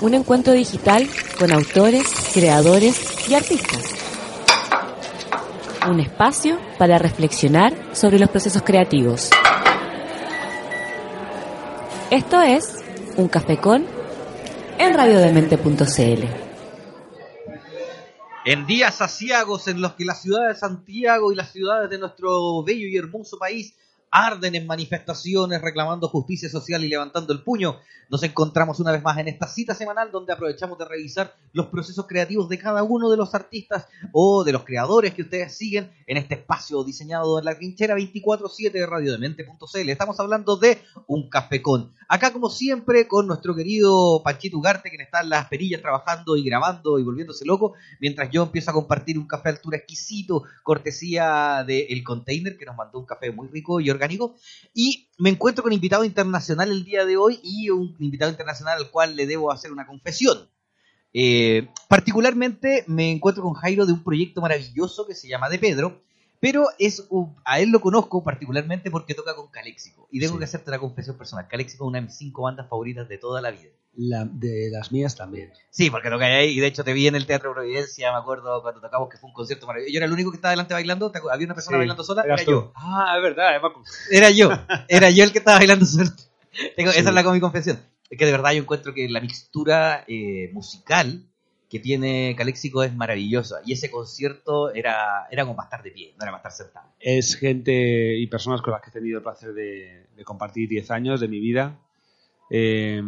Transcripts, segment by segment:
un encuentro digital con autores, creadores y artistas. Un espacio para reflexionar sobre los procesos creativos. Esto es Un Café con en radiodemente.cl. En días asiagos en los que la ciudad de Santiago y las ciudades de nuestro bello y hermoso país arden en manifestaciones reclamando justicia social y levantando el puño. Nos encontramos una vez más en esta cita semanal donde aprovechamos de revisar los procesos creativos de cada uno de los artistas o de los creadores que ustedes siguen en este espacio diseñado en la trinchera 24-7 de radiodemente.cl. Estamos hablando de un café con. Acá, como siempre, con nuestro querido Panchito Ugarte, quien está en las perillas trabajando y grabando y volviéndose loco, mientras yo empiezo a compartir un café altura exquisito, cortesía del El Container, que nos mandó un café muy rico y orgánico. Y me encuentro con invitado internacional el día de hoy y un invitado internacional al cual le debo hacer una confesión. Eh, particularmente me encuentro con Jairo de un proyecto maravilloso que se llama De Pedro, pero es a él lo conozco particularmente porque toca con Caléxico. Y tengo Sí. que hacerte una confesión personal. Caléxico es una de mis cinco bandas favoritas de toda la vida. La- de las mías también. Sí, porque toca ahí, y de hecho te vi en el Teatro Providencia, me acuerdo cuando tocamos que fue un concierto maravilloso. Yo era el único que estaba delante bailando, ¿te acu- había una persona Sí, bailando sola, era tú. yo. Ah, es verdad, Eva. Era yo, era yo el que estaba bailando solo. Tengo- Sí. Esa es la mi confesión. Es que de verdad yo encuentro que la mixtura eh, musical que tiene Caléxico es maravillosa. Y ese concierto era, era como para estar de pie, no era para estar sentado. Es gente y personas con las que he tenido el placer de, de compartir 10 años de mi vida, eh,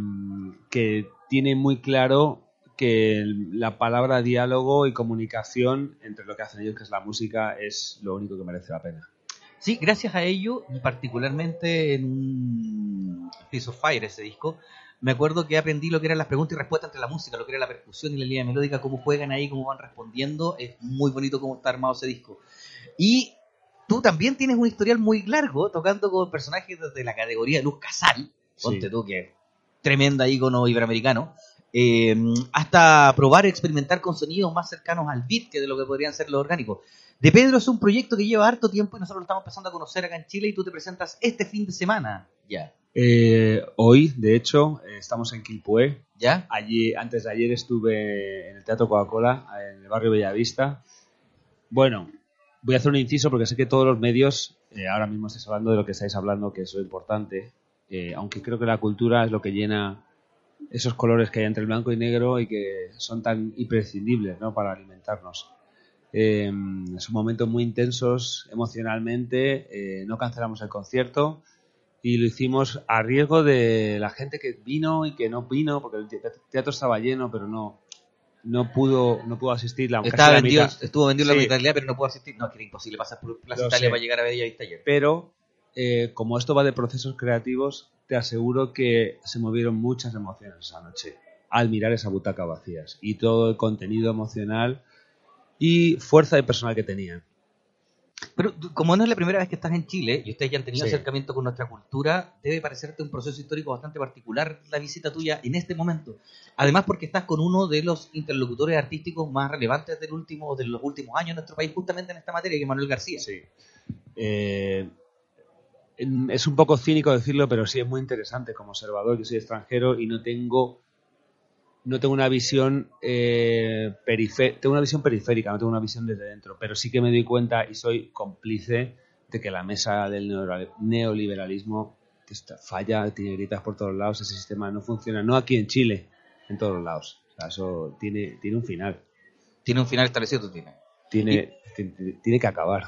que tiene muy claro que la palabra diálogo y comunicación entre lo que hacen ellos, que es la música, es lo único que merece la pena. Sí, gracias a ello, y particularmente en un Piece of Fire, ese disco, me acuerdo que aprendí lo que eran las preguntas y respuestas entre la música, lo que era la percusión y la línea melódica, cómo juegan ahí, cómo van respondiendo. Es muy bonito cómo está armado ese disco. Y tú también tienes un historial muy largo, tocando con personajes desde la categoría de Luz Casal, ponte Sí. tú que tremenda ícono iberoamericano, eh, hasta probar y experimentar con sonidos más cercanos al beat que de lo que podrían ser los orgánicos. De Pedro es un proyecto que lleva harto tiempo y nosotros lo estamos empezando a conocer acá en Chile y tú te presentas este fin de semana. Ya. Eh, hoy, de hecho, eh, estamos en Quilpué. ¿Ya? Allí, antes de ayer estuve en el Teatro Coca-Cola, en el barrio Bellavista. Bueno, voy a hacer un inciso porque sé que todos los medios eh, ahora mismo estáis hablando de lo que estáis hablando, que es lo importante. Eh, aunque creo que la cultura es lo que llena esos colores que hay entre el blanco y negro y que son tan imprescindibles ¿no? para alimentarnos. Eh, son momentos muy intensos emocionalmente. no cancelamos el concierto y lo hicimos a riesgo de la gente que vino y que no vino, porque el te- teatro estaba lleno, pero no, no pudo no pudo asistir la, Estaba la vendido, mitad. estuvo vendido Sí. la Italia, pero no puedo asistir. No, es que era imposible pasar por Plaza Lo Italia sé. para llegar a Bellavista ayer. Pero eh, como esto va de procesos creativos, te aseguro que se movieron muchas emociones esa noche al mirar esa butaca vacías y todo el contenido emocional y fuerza de personal que tenían. Pero como no es la primera vez que estás en Chile y ustedes ya han tenido Sí. acercamiento con nuestra cultura, debe parecerte un proceso histórico bastante particular la visita tuya en este momento. Además porque estás con uno de los interlocutores artísticos más relevantes del último, de los últimos años en nuestro país, justamente en esta materia, que es Manuel García. Sí. Eh, es un poco cínico decirlo, pero sí es muy interesante como observador. Yo soy extranjero y no tengo no tengo una visión eh, tengo una visión periférica, no tengo una visión desde dentro, pero sí que me doy cuenta y soy cómplice de que la mesa del neoliberal- neoliberalismo falla, tiene gritas por todos lados, ese sistema no funciona, no aquí en Chile, en todos lados. O sea, eso tiene, tiene un final, Tiene un final establecido, tiene, tiene, tiene que acabar.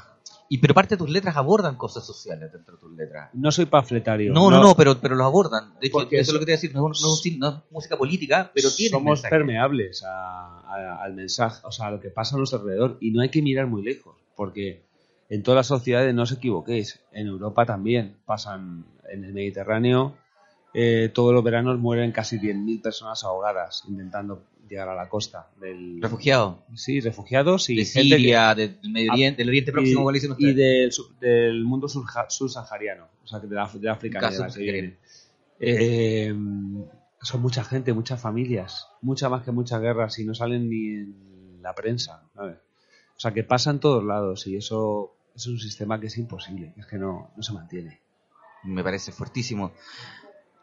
Y pero parte de tus letras abordan cosas sociales dentro de tus letras. No soy panfletario. No, no, no, pero, pero los abordan. De hecho, eso es lo que te voy a decir. No, no no es música política, pero tiene somos mensaje. permeables a- a- al mensaje, o sea, a lo que pasa a nuestro alrededor. Y no hay que mirar muy lejos, porque en todas las sociedades, no os equivoquéis, en Europa también pasan, en el Mediterráneo, eh, todos los veranos mueren casi 10.000 personas ahogadas intentando llegar a la costa del... Refugiados. Sí, refugiados y De que- Siria, del Medio Ah, Oriente, del Oriente Próximo, y del, mundo subsahariano, o sea, de, la, de África Caso negra que. Eh, son mucha gente, muchas familias, mucha más que muchas guerras y no salen ni en la prensa. ¿sabes? O sea, que pasa en todos lados y eso es un sistema que es imposible, es que no, no se mantiene. Me parece fuertísimo.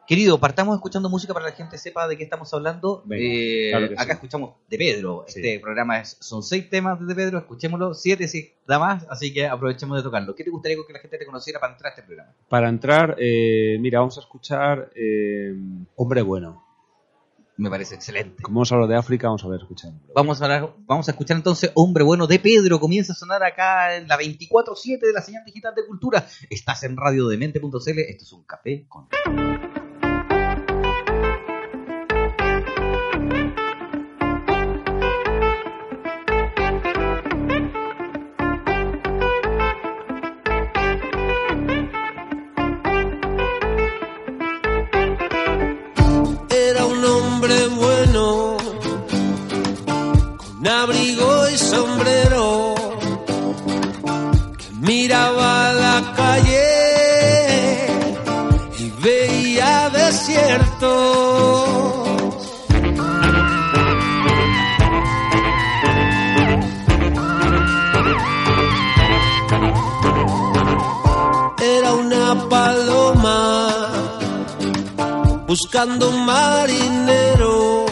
Querido, partamos escuchando música para que la gente sepa de qué estamos hablando. Venga, Eh, claro acá sí. escuchamos de Pedro. Sí. Este programa es, son seis temas de Pedro, escuchémoslo, siete si da más, así que aprovechemos de tocarlo. ¿Qué te gustaría que la gente te conociera para entrar a este programa? Para entrar, eh, mira, vamos a escuchar eh, Hombre Bueno. Me parece excelente. Como hemos hablado de África, vamos a ver, escuchar. Vamos a, hablar- vamos a escuchar entonces Hombre Bueno de Pedro. Comienza a sonar acá en la 24-7 de la señal digital de cultura. Estás en radiodemente.cl. Esto es un café con. Buscando un marinero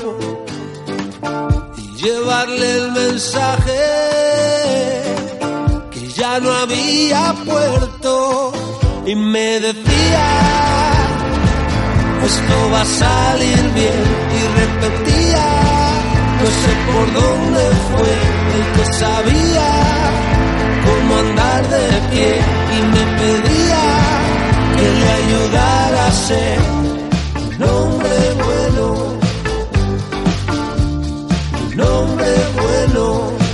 y llevarle el mensaje que ya no había puerto. Y me decía esto va a salir bien y repetía no sé por dónde fue el que sabía cómo andar de pie y me pedía que le ayudara a ser un hombre bueno, un hombre bueno,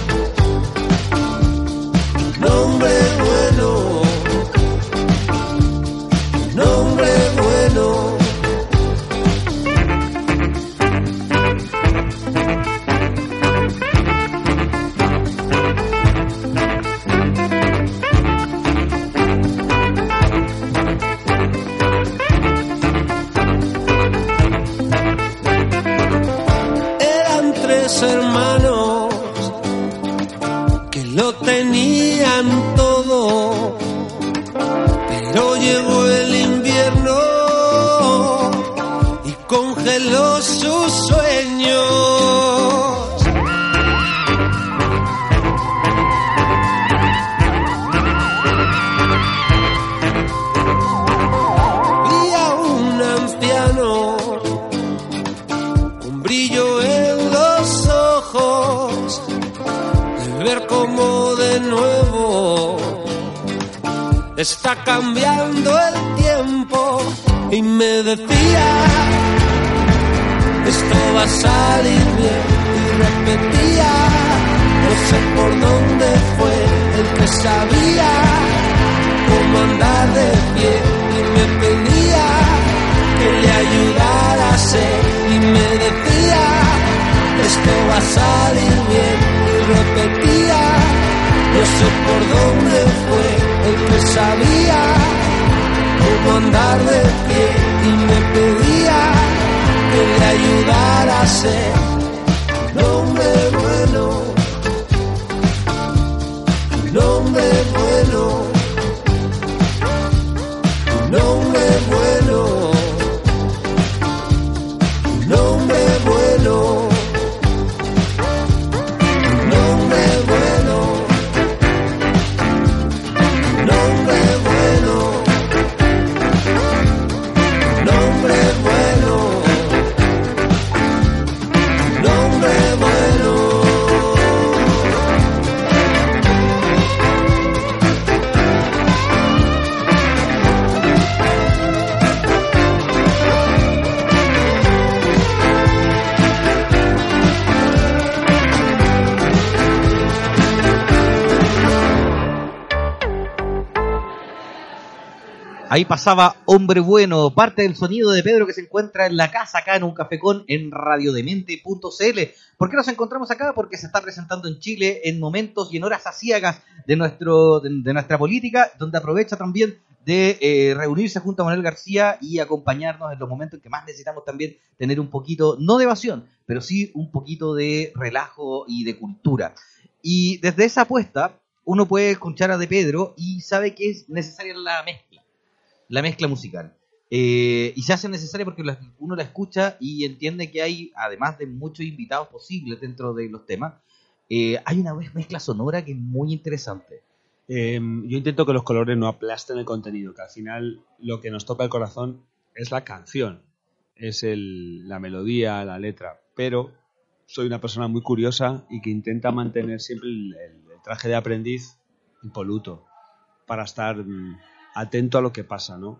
va a salir bien. Y repetía no sé por dónde fue el que sabía cómo andar de pie y me pedía que le ayudara a ser Ahí pasaba Hombre Bueno, parte del sonido de Pedro que se encuentra en la casa acá en un cafecón en radiodemente.cl. ¿Por qué nos encontramos acá? Porque se está presentando en Chile en momentos y en horas aciagas de, nuestro, de, nuestra política, donde aprovecha también de eh, reunirse junto a Manuel García y acompañarnos en los momentos en que más necesitamos también tener un poquito, no de evasión, pero sí un poquito de relajo y de cultura. Y desde esa apuesta, uno puede escuchar a De Pedro y sabe que es necesaria la mezcla la mezcla musical. Eh, y se hace necesaria porque uno la escucha y entiende que hay, además de muchos invitados posibles dentro de los temas, eh, hay una mezcla sonora que es muy interesante. Eh, yo intento que los colores no aplasten el contenido, que al final lo que nos toca el corazón es la canción, es la melodía, la letra, pero soy una persona muy curiosa y que intenta mantener siempre el, el- el traje de aprendiz impoluto para estar mm, atento a lo que pasa, ¿no?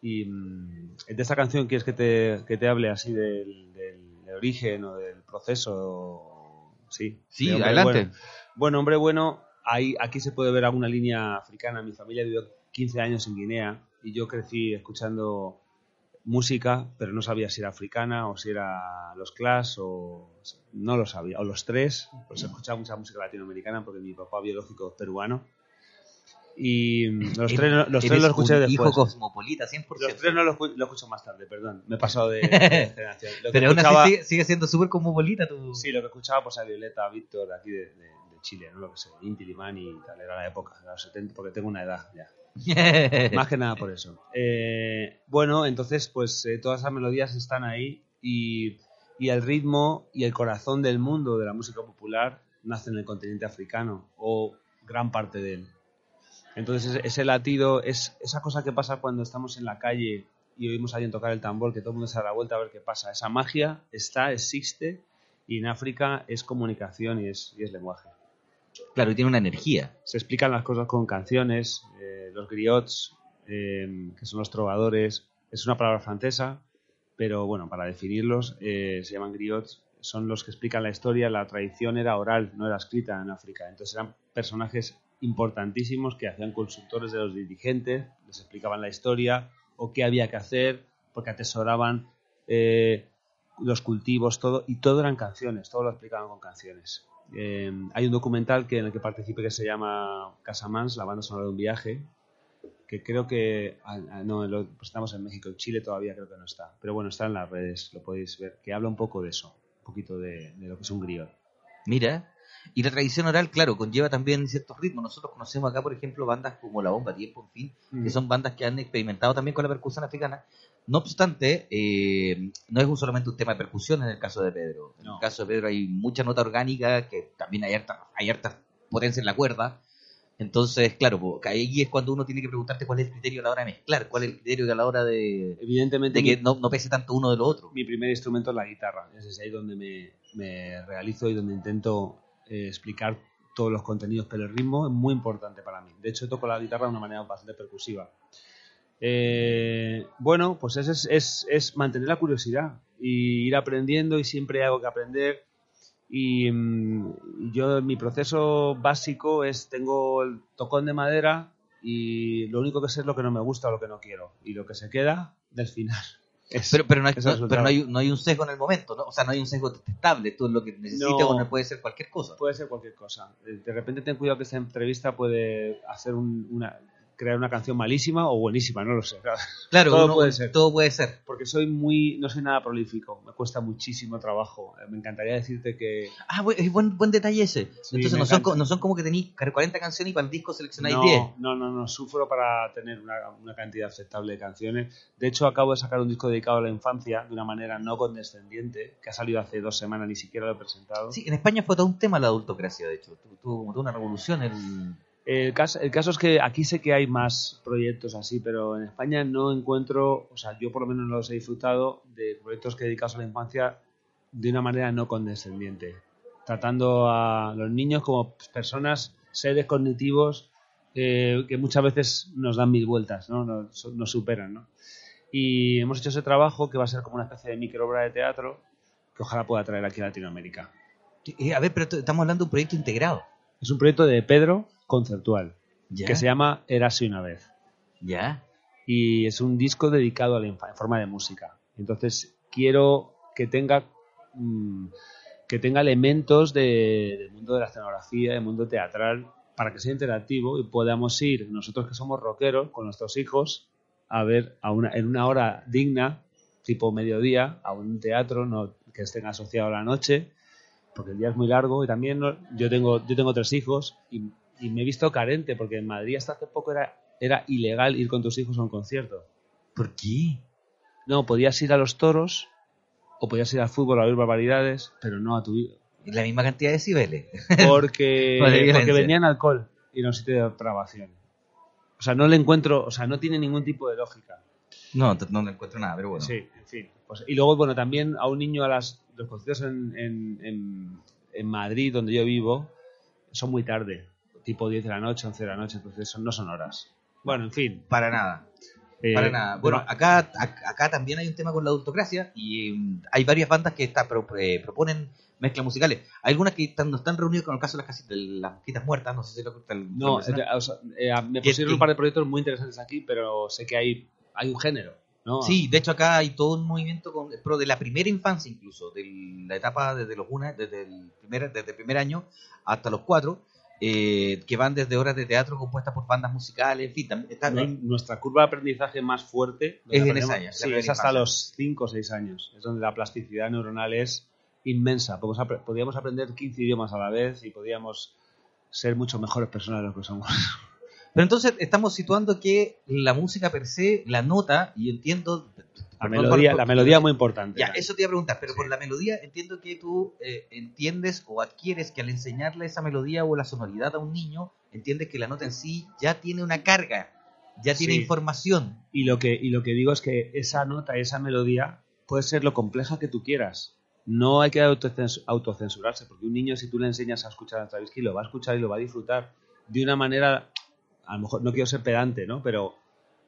Y mm, de esta canción quieres que te, que te hable así del, del- del origen o del proceso, sí. Sí, de adelante. Bueno. Bueno, hombre bueno, ahí, aquí se puede ver alguna línea africana. Mi familia vivió 15 años en Guinea y yo crecí escuchando música, pero no sabía si era africana o si era los Clash o no lo sabía, o los tres, pues escuchaba mucha música latinoamericana porque mi papá biológico es peruano. Y mm, los tres, los tres lo escuché después. Hijo cosmopolita, 100%. Los tres no lo, escu- lo escucho más tarde, perdón. Me he pasado de, de generación. Lo que Pero aún escuchaba- así sigue, sigue siendo súper cosmopolita tu... Sí, lo que escuchaba pues a Violeta, a Víctor, aquí de, de- de Chile, ¿no? Lo que sé, Inti Limani y tal, era la época, de los 70, porque tengo una edad ya. Más que nada por eso. Eh, bueno, entonces, pues eh, todas esas melodías están ahí y, y el ritmo y el corazón del mundo de la música popular nace en el continente africano o gran parte de él. Entonces, ese, latido es esa cosa que pasa cuando estamos en la calle y oímos a alguien tocar el tambor, que todo el mundo se da la vuelta a ver qué pasa. Esa magia está, existe y en África es comunicación y es, y es lenguaje. Claro, y tiene una energía. se explican las cosas con canciones, eh, los griots, eh, que son los trovadores, es una palabra francesa, pero bueno, para definirlos eh, se llaman griots, son los que explican la historia, la tradición era oral, no era escrita en África, entonces eran personajes importantísimos que hacían consultores de los dirigentes, les explicaban la historia o qué había que hacer, porque atesoraban eh, los cultivos, todo, y todo eran canciones, todo lo explicaban con canciones. Eh, hay un documental que en el que participé que se llama Casamans, la banda sonora de un viaje, que creo que ah, ah, no lo presentamos en México, en Chile todavía creo que no está, pero bueno, está en las redes, lo podéis ver, que habla un poco de eso, un poquito de, de lo que es un griot. Mira. Y la tradición oral, claro, conlleva también ciertos ritmos. Nosotros conocemos acá, por ejemplo, bandas como La Bomba Tiempo, en fin, Mm. que son bandas que han experimentado también con la percusión africana. No obstante, eh, no es solamente un tema de percusión en el caso de Pedro. En No. el caso de Pedro hay mucha nota orgánica, que también hay harta, hay harta potencia en la cuerda. Entonces, claro, ahí es cuando uno tiene que preguntarte cuál es el criterio a la hora de mezclar, cuál es el criterio a la hora de, Evidentemente, de que mi, no, no pese tanto uno de lo otro. mi primer instrumento es la guitarra, es ahí donde me, me realizo y donde intento eh, explicar todos los contenidos, pero el ritmo es muy importante para mí. De hecho, toco la guitarra de una manera bastante percusiva. Eh, bueno, pues es, es, es, mantener la curiosidad y ir aprendiendo y siempre hay algo que aprender. Y mm, yo, mi proceso básico es, tengo el tocón de madera y lo único que sé es lo que no me gusta o lo que no quiero. Y lo que se queda del final. Es- Pero, pero, no, hay, no- pero no, resultado. hay, no hay un sesgo en el momento, ¿no? O sea, no hay un sesgo detectable. Es lo que necesitas No. o no puede ser cualquier cosa. Puede ser cualquier cosa. Eh, De repente ten cuidado que esta entrevista puede hacer un- una crear una canción malísima o buenísima, no lo sé. claro. Todo puede ser. todo puede ser. Porque soy muy, no soy nada prolífico, me cuesta muchísimo trabajo. Eh, Me encantaría decirte que Ah, buen, buen detalle ese. Sí, Entonces no son, no son como que tenéis 40 canciones y para el disco seleccionáis no, 10. no, no, no, sufro para tener una, una cantidad aceptable de canciones. De hecho, acabo de sacar un disco dedicado a la infancia de una manera no condescendiente, que ha salido hace dos semanas, ni siquiera lo he presentado. Sí, en España fue todo un tema la adultocracia, de hecho. Tu- Tuvo como toda una revolución el... El caso, el caso es que aquí sé que hay más proyectos así, pero en España no encuentro, o sea, yo por lo menos no los he disfrutado de proyectos que dedicados a la infancia de una manera no condescendiente, tratando a los niños como personas, seres cognitivos eh, que muchas veces nos dan mil vueltas, ¿no? nos, nos superan. ¿no? Y hemos hecho ese trabajo que va a ser como una especie de micro obra de teatro que ojalá pueda traer aquí a Latinoamérica. Eh, a ver, pero estamos hablando de un proyecto integrado. Es un proyecto de Pedro conceptual ¿Ya? que se llama Érase una vez. ¿Ya? y es un disco dedicado a la infancia en forma de música. Entonces quiero que tenga mm, que tenga elementos de- del mundo de la escenografía, del mundo teatral, para que sea interactivo y podamos ir nosotros que somos rockeros con nuestros hijos a ver a una, en una hora digna, tipo mediodía, a un teatro no, que estén asociado a la noche, porque el día es muy largo y también no- yo tengo yo tengo tres hijos y, y me he visto carente porque en Madrid hasta hace poco era era ilegal ir con tus hijos a un concierto. ¿Por qué? No, podías ir a los toros o podías ir al fútbol a ver barbaridades, pero no a tu hijo. La misma cantidad de decibeles. Porque, porque vendían alcohol y no sitio de depravación. O sea, no le encuentro, o sea, no tiene ningún tipo de lógica. No, no le encuentro nada, pero bueno. Sí, en fin. Pues, y luego, bueno, también a un niño a las, los conciertos en, en, en, en Madrid, donde yo vivo, son muy tarde. Tipo 10 de la noche, 11 de la noche, entonces son- no son horas. Bueno, en fin. Para nada. eh, Para nada. Bueno, va- acá, ac- acá también hay un tema con la adultocracia y mm, hay varias bandas que está, pro- eh, proponen mezclas musicales. Hay algunas que están, no están reunidas con el caso de las, de las mosquitas muertas, no sé si lo el- no, eh, o sea, eh, me pusieron un par de proyectos muy interesantes aquí, pero sé que hay, hay un género. ¿no? Sí, de hecho acá hay todo un movimiento con, pro de la primera infancia incluso, de la etapa desde los una, desde el primer, desde el primer año hasta los cuatro, eh, que van desde horas de teatro compuestas por bandas musicales, en fin, también está, Nuestra curva de aprendizaje más fuerte Es en esa sí, hasta los 5 o 6 años. Es donde la plasticidad neuronal es inmensa. Podíamos aprender 15 idiomas a la vez y podíamos ser mucho mejores personas de lo que somos. Pero entonces estamos situando que la música per se, la nota, y entiendo... La perdón melodía, por- la melodía es muy importante. Ya, eso te iba a preguntar, pero por la melodía entiendo que tú eh, entiendes o adquieres que al enseñarle esa melodía o la sonoridad a un niño, entiendes que la nota en sí ya tiene una carga, ya tiene Sí. información. Y lo que, y lo que digo es que esa nota esa melodía puede ser lo compleja que tú quieras. No hay que autocens- autocensurarse, porque un niño, si tú le enseñas a escuchar a Stravinsky, lo va a escuchar y lo va a disfrutar de una manera, a lo mejor no quiero ser pedante, ¿no? Pero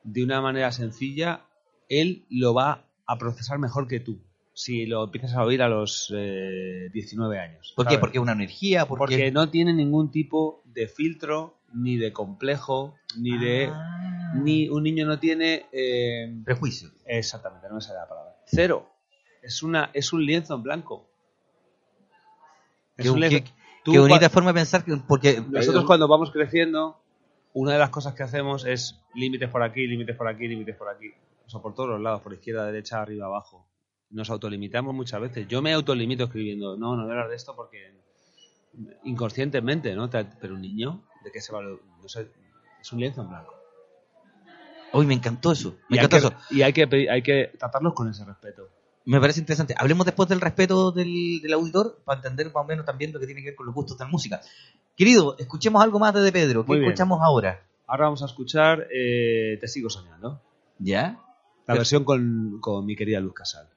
de una manera sencilla, él lo va a procesar mejor que tú. Si lo empiezas a oír a los eh, 19 años. ¿Por qué? ¿sabes? Porque es una energía, porque... Porque no tiene ningún tipo de filtro, ni de complejo, ni de Ah. ni un niño no tiene eh, prejuicio. exactamente no me sale la palabra cero es una es un lienzo en blanco Es Qué, un lienzo- qué- bonita forma de pensar, que, porque nosotros eh, cuando vamos creciendo una de las cosas que hacemos es límites por aquí límites por aquí límites por aquí. O sea por todos los lados por izquierda derecha arriba abajo. Nos autolimitamos muchas veces. Yo me autolimito escribiendo no no voy a hablar de esto porque inconscientemente no pero un niño de qué se va no sé es un lienzo en blanco. Hoy me encantó eso. Me y hay, encantó que, eso. y hay que pedir- hay que tratarlos con ese respeto Me parece interesante. Hablemos después del respeto del, del auditor para entender más o menos también lo que tiene que ver con los gustos de la música. Querido, escuchemos algo más de De Pedro. ¿Qué escuchamos ahora? Ahora vamos a escuchar eh, Te sigo soñando. ¿Ya? La Pero- versión con, con mi querida Luz Casal.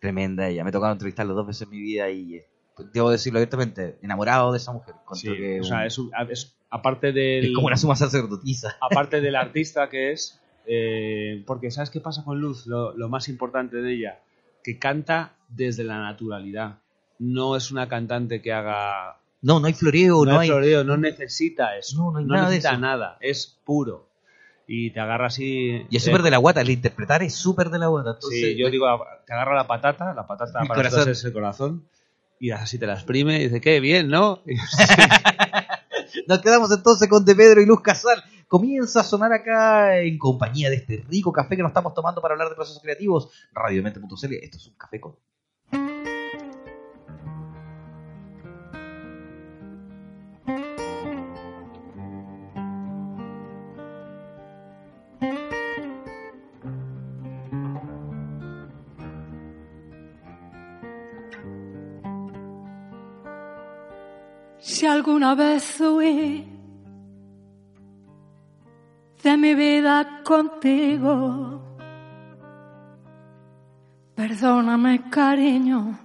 Tremenda ella. Me ha tocado entrevistarla dos veces en mi vida y eh, debo decirlo abiertamente, enamorado de esa mujer. Sí, que o sea, un- es, un- es- aparte del es como una suma sacerdotisa. aparte del artista que es, eh, porque ¿sabes qué pasa con Luz? Lo, lo más importante de ella, que canta desde la naturalidad. No es una cantante que haga No, no hay floreo, no, no, hay... floreo, no necesita eso. No, no hay nada de necesita eso. nada, es puro. Y te agarra así. Y es súper de la guata, el interpretar es súper de la guata. Entonces, Sí, yo digo, te agarra la patata, la patata para nosotros es el corazón, y así te la exprime y dice, qué bien, ¿no? Nos quedamos entonces con De Pedro y Luz Casal. Comienza a sonar acá en compañía de este rico café que nos estamos tomando para hablar de procesos creativos. Radiomente.cl. Esto es un café con. Si alguna vez huí de mi vida contigo, perdóname cariño,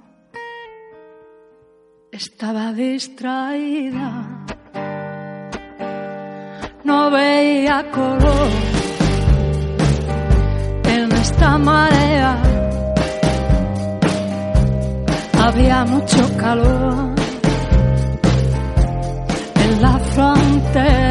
estaba distraída, no veía color. En esta marea, había mucho calor en la frontera.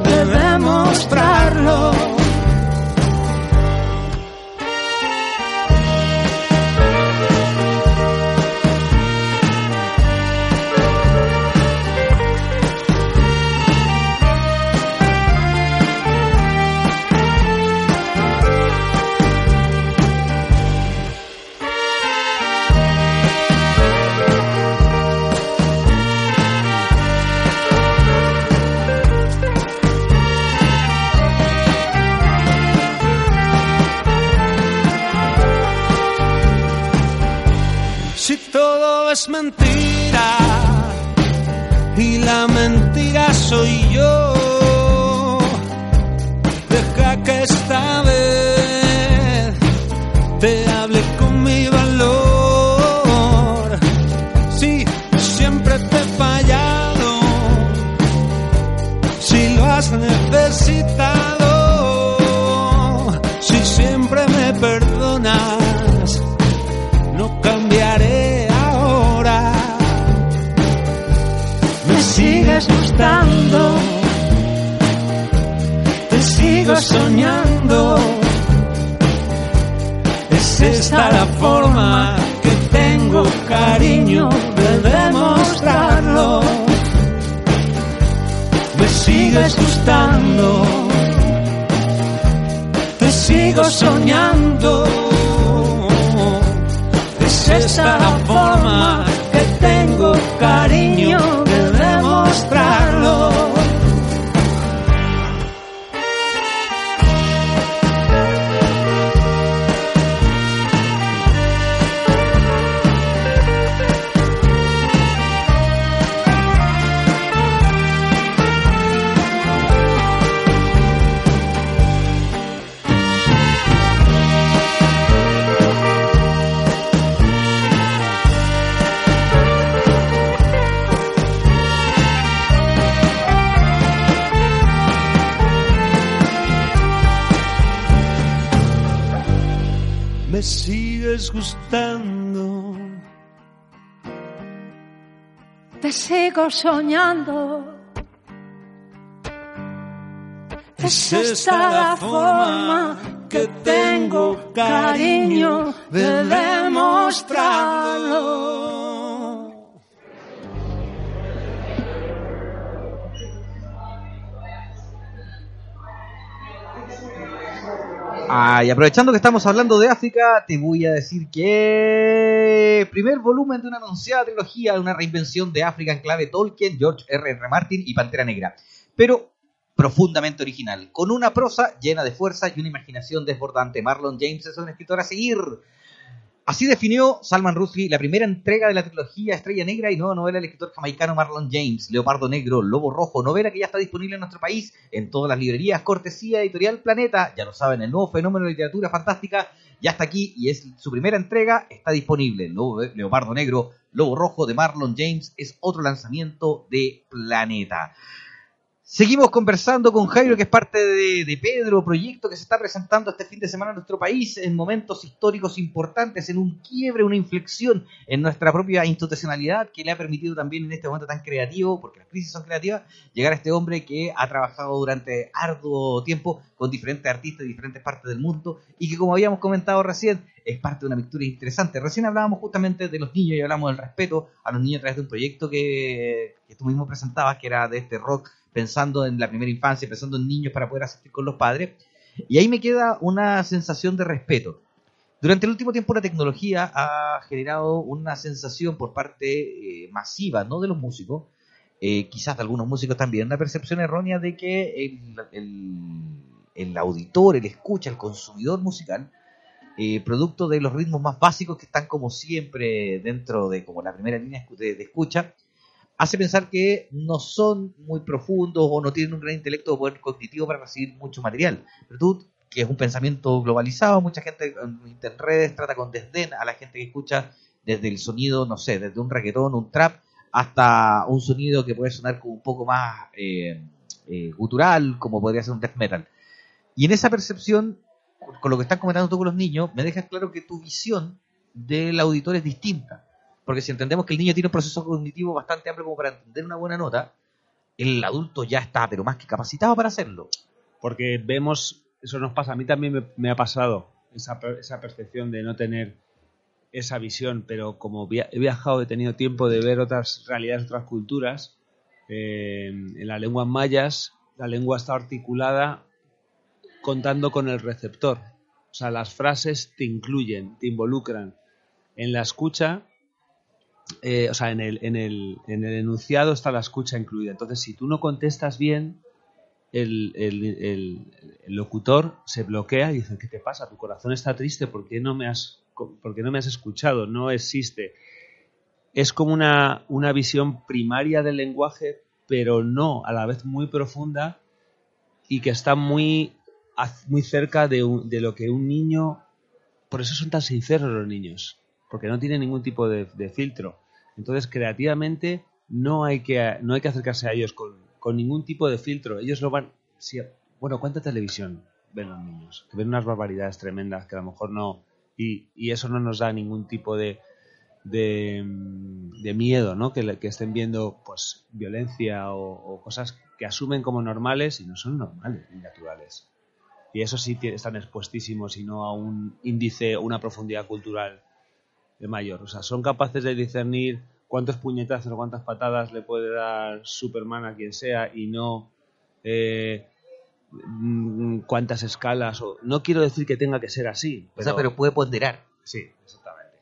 de demostrarlo. Soñando. Es esta la forma que tengo cariño de demostrarlo. Ah, y aprovechando que estamos hablando de África, te voy a decir que primer volumen de una anunciada trilogía, una reinvención de África en clave Tolkien, George R. R. Martin y Pantera Negra, pero profundamente original, con una prosa llena de fuerza y una imaginación desbordante. Marlon James es un escritor a seguir. Así definió Salman Rushdie la primera entrega de la trilogía Estrella Negra y nueva novela del escritor jamaicano Marlon James, Leopardo Negro, Lobo Rojo, novela que ya está disponible en nuestro país en todas las librerías, cortesía editorial Planeta. Ya lo saben, el nuevo fenómeno de literatura fantástica ya está aquí y es su primera entrega, está disponible. Leopardo Negro, Lobo Rojo de Marlon James es otro lanzamiento de Planeta. Seguimos conversando con Jairo, que es parte de, Pedro, proyecto que se está presentando este fin de semana en nuestro país en momentos históricos importantes, en un quiebre, una inflexión en nuestra propia institucionalidad que le ha permitido también en este momento tan creativo, porque las crisis son creativas, llegar a este hombre que ha trabajado durante arduo tiempo con diferentes artistas de diferentes partes del mundo y que como habíamos comentado recién, es parte de una mixtura interesante. Recién hablábamos justamente de los niños y hablamos del respeto a los niños a través de un proyecto que, que tú mismo presentabas, que era de este rock pensando en la primera infancia, pensando en niños para poder asistir con los padres. Y ahí me queda una sensación de respeto. Durante el último tiempo la tecnología ha generado una sensación por parte eh, masiva, no de los músicos, eh, quizás de algunos músicos también, una percepción errónea de que el, el- el auditor, el escucha, el consumidor musical, eh, producto de los ritmos más básicos que están como siempre dentro de como la primera línea de, de escucha, hace pensar que no son muy profundos o no tienen un gran intelecto o poder cognitivo para recibir mucho material. Pero que es un pensamiento globalizado, mucha gente en redes trata con desdén a la gente que escucha desde el sonido, no sé, desde un reggaetón, un trap, hasta un sonido que puede sonar como un poco más eh, eh, gutural, como podría ser un death metal. Y en esa percepción, con lo que están comentando tú con los niños, me dejas claro que tu visión del auditor es distinta. Porque si entendemos que el niño tiene un proceso cognitivo bastante amplio como para entender una buena nota, el adulto ya está, pero más que capacitado para hacerlo. Porque vemos, eso nos pasa, a mí también me, ha pasado esa, esa percepción de no tener esa visión, pero como he viajado, he tenido tiempo de ver otras realidades, otras culturas, eh, en las lenguas mayas, la lengua está articulada contando con el receptor. O sea, las frases te incluyen, te involucran. En la escucha, eh, o sea, en el, en, el, en el enunciado está la escucha incluida. Entonces, si tú no contestas bien, el, el- el- locutor se bloquea y dice, ¿qué te pasa? Tu corazón está triste, ¿por qué no me has co- porque no me has escuchado, no existe. Es como una, una visión primaria del lenguaje, pero no, a la vez muy profunda y que está muy, muy cerca de, de lo que un niño... Por eso son tan sinceros los niños, porque no tienen ningún tipo de filtro. Entonces, creativamente, no hay que, no hay que acercarse a ellos con, ningún tipo de filtro. Ellos lo van... si- bueno, ¿cuánta televisión ven los niños? Que ven unas barbaridades tremendas que a lo mejor no... Y, y eso no nos da ningún tipo de, de, mm, miedo, ¿no? Que, estén viendo pues violencia o, o cosas que asumen como normales y no son normales ni naturales. Y eso sí están expuestísimos y no a un índice o una profundidad cultural mayor. O sea, son capaces de discernir cuántos puñetazos o cuántas patadas le puede dar Superman a quien sea y no eh, mm, cuántas escalas. O... No quiero decir que tenga que ser así. O sea, pero puede ponderar. Sí, exactamente.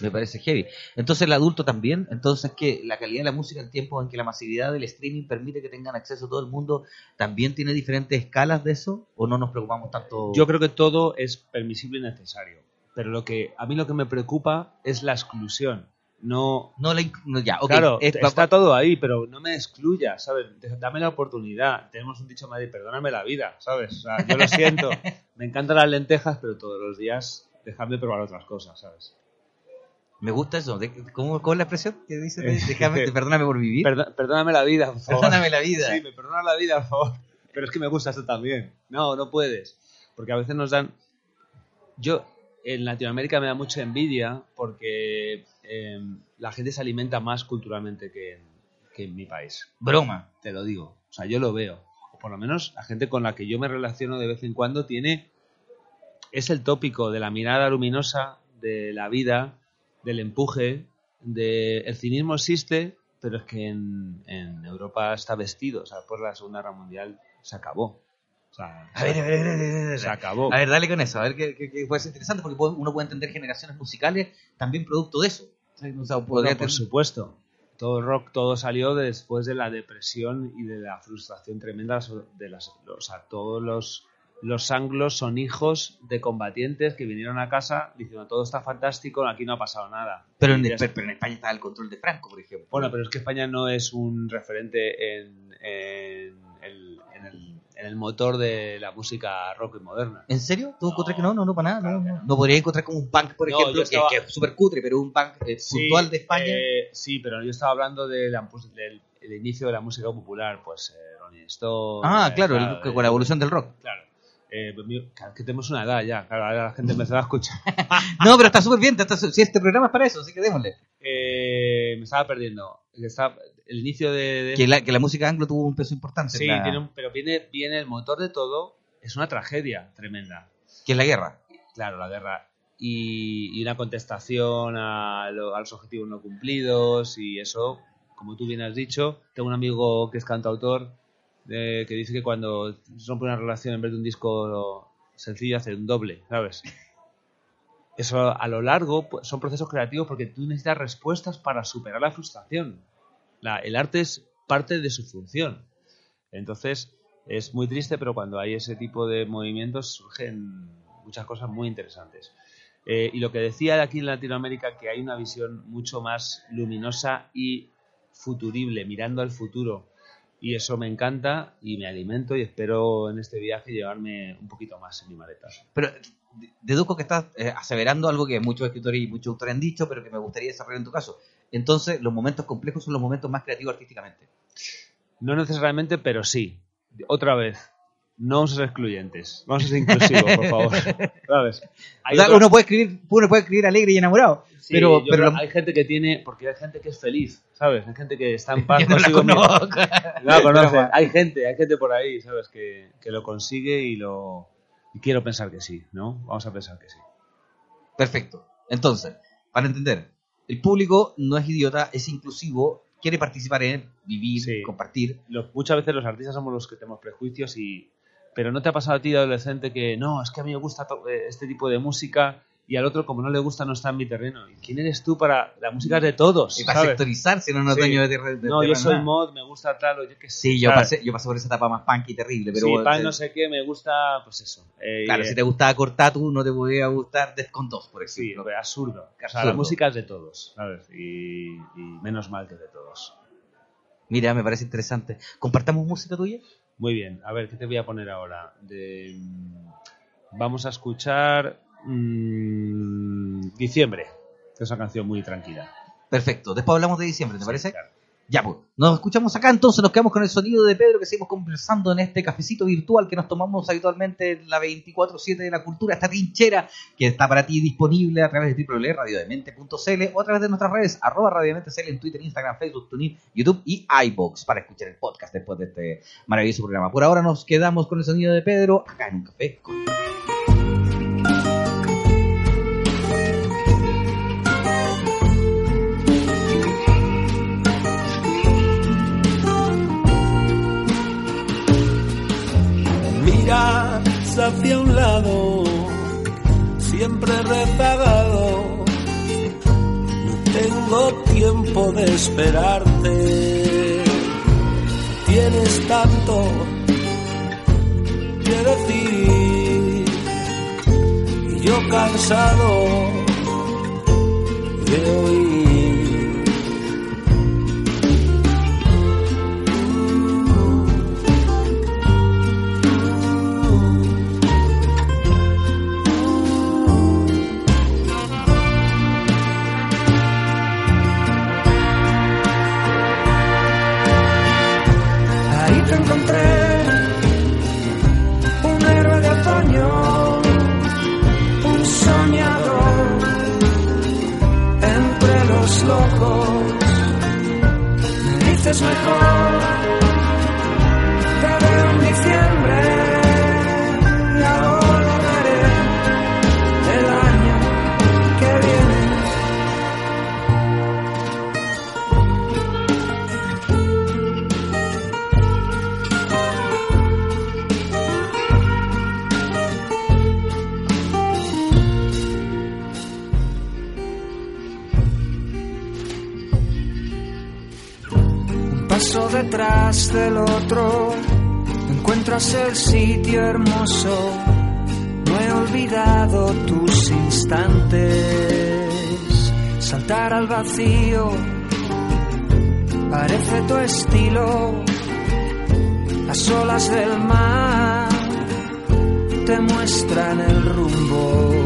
Me parece heavy. Entonces el adulto también, entonces que la calidad de la música en tiempos en que la masividad del streaming permite que tengan acceso todo el mundo, ¿también tiene diferentes escalas de eso? ¿O no nos preocupamos tanto? Yo creo que todo es permisible y necesario. Pero lo que a mí lo que me preocupa es la exclusión. No, No la no, ya, claro, es- está todo ahí, pero no me excluyas, ¿sabes? Dame la oportunidad. Tenemos un dicho en Madrid, perdóname la vida, ¿sabes? O sea, yo lo siento. me encantan las lentejas, pero todos los días dejadme probar otras cosas, ¿sabes? Me gusta eso. ¿Cómo, cómo es la expresión que dice? Déjame, perdóname por vivir. Perdóname la vida, por favor. Perdóname la vida. Sí, me perdona la vida, por favor. Pero es que me gusta esto también. No, no puedes. Porque a veces nos dan... Yo, en Latinoamérica me da mucha envidia porque eh, la gente se alimenta más culturalmente que en, que en mi país. Broma. Te lo digo. O sea, yo lo veo. O por lo menos la gente con la que yo me relaciono de vez en cuando tiene... Es el tópico de la mirada luminosa, de la vida, del empuje, de... El cinismo existe, pero es que en, en Europa está vestido. O sea, después de la Segunda Guerra Mundial se acabó. Sea, A ver, a ver, a ver, se acabó. A ver, dale con eso, a ver que, que- que puede ser interesante porque uno puede entender generaciones musicales también producto de eso. O sea, Bueno, podría por supuesto. Todo el rock, todo salió después de la depresión y de la frustración tremenda de las, o sea, todos los, los anglos son hijos de combatientes que vinieron a casa diciendo todo está fantástico, aquí no ha pasado nada. pero, en, Y ya pero- pero en España está el control de Franco, por ejemplo. Bueno, pero es que España no es un referente en, en el, en el- en el motor de la música rock y moderna. ¿En serio? ¿Tú No, encontrás que no? No, no, para nada. claro No, podría encontrar como un punk, por ejemplo, estaba- que, es súper cutre, pero un punk eh, puntual de España. eh, sí, pero yo estaba hablando de la del el inicio de la música popular, pues eh, Rolling Stone. ah, eh, claro, el- con la evolución del rock. Claro. Eh, pues, que tenemos una edad ya, claro, ahora la gente empezó a escuchar. No, pero está súper bien. está si este programa es para eso, así que démosle. Eh, me estaba perdiendo. Está- el inicio de. de- Que la, que la música anglo tuvo un peso importante. sí, en la- tiene un- pero viene, viene el motor de todo. Es una tragedia tremenda. Que es la guerra. Claro, la guerra. Y, y una contestación a, lo- a los objetivos no cumplidos y eso, como tú bien has dicho, tengo un amigo que es cantautor eh, que dice que cuando rompe una relación en vez de un disco sencillo hace un doble, ¿sabes? Eso a lo largo pues, son procesos creativos porque tú necesitas respuestas para superar la frustración. La- el arte es parte de su función. Entonces es muy triste, pero cuando hay ese tipo de movimientos surgen muchas cosas muy interesantes. Eh, y lo que decía de aquí en Latinoamérica, que hay una visión mucho más luminosa y futurible, mirando al futuro. Y eso me encanta y me alimento y espero en este viaje llevarme un poquito más en mi maleta. Pero de- deduzco que estás eh, aseverando algo que muchos escritores y muchos autores han dicho, pero que me gustaría desarrollar en tu caso. Entonces, los momentos complejos son los momentos más creativos artísticamente. No necesariamente, pero sí. Otra vez, no vamos a ser excluyentes. Vamos a ser inclusivos, por favor. ¿Sabes? Hay O sea, otro- uno, puede escribir, uno puede escribir alegre y enamorado, Sí, pero, hay gente que tiene, porque hay gente que es feliz, ¿sabes? Hay gente que está en paz yo no la consigo conozco. No conoce. Hay gente, hay gente por ahí, ¿sabes? Que, que lo consigue y lo. Y quiero pensar que sí, ¿no? Vamos a pensar que sí. Perfecto. Entonces, para entender, el público no es idiota, es inclusivo, quiere participar en vivir, Sí. compartir. Lo- muchas veces los artistas somos los que tenemos prejuicios y. Pero ¿no te ha pasado a ti de adolescente que no, es que a mí me gusta eh, este tipo de música y al otro, como no le gusta, no está en mi terreno. ¿Y quién eres tú para.? La música es de todos. Y para ¿sabes? sectorizar, si no, no Sí. dueño de, de- de No, yo soy nada. mod, me gusta tal, o yo qué sé. Sí, yo pasé, yo pasé por esa etapa más punk y terrible, pero sí, pan, eh, no sé qué, me gusta, pues eso. Eh, claro, eh, si te gustaba Cortatu, no te podía gustar Descon 2, por Sí, ejemplo. pero absurdo. O sea, Absurdo. la música es de todos, ¿sabes? Y, y menos mal que es de todos. Mira, me parece interesante. ¿Compartamos música tuya? Muy bien, a ver, ¿qué te voy a poner ahora? De, mm, vamos a escuchar mm, Diciembre, que es una canción muy tranquila. Perfecto. Después hablamos de diciembre, ¿te parece? claro. Ya, pues. Nos escuchamos acá, entonces nos quedamos con el sonido de Pedro que seguimos conversando en este cafecito virtual que nos tomamos habitualmente en la 24-7 de la cultura, esta trinchera que está para ti disponible a través de www.radiodemente.cl o a través de nuestras redes, arroba radiodemente.cl en Twitter, Instagram, Facebook, TuneIn, YouTube y iBox para escuchar el podcast después de este maravilloso programa. Por ahora nos quedamos con el sonido de Pedro acá en un café con hacia un lado, siempre rezagado. No tengo tiempo de esperarte. Tienes tanto que decir. Y yo cansado de oír. Me dices mejor, detrás del otro, encuentras el sitio hermoso. No he olvidado tus instantes. Saltar al vacío parece tu estilo. Las olas del mar te muestran el rumbo.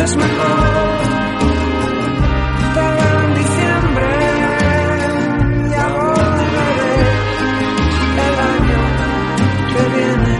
Me dices mejor, te en diciembre, ya volveré el año que viene.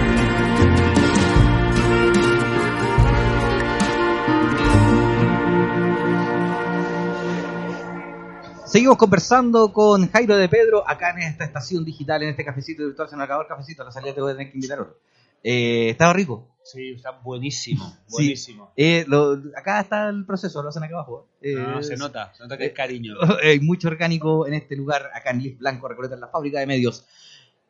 Seguimos conversando con Jairo de Pedro acá en esta estación digital, en este cafecito virtual. Se nos acabó el cafecito, a la salida te voy a tener que invitar otro. Eh, estaba rico. Sí, está buenísimo, Sí. buenísimo. Eh, lo- acá está el proceso, lo hacen acá abajo. Eh, No, se nota, se nota que es cariño. Hay mucho orgánico en este lugar, acá en Liz Blanco, Recoleta, en la fábrica de medios.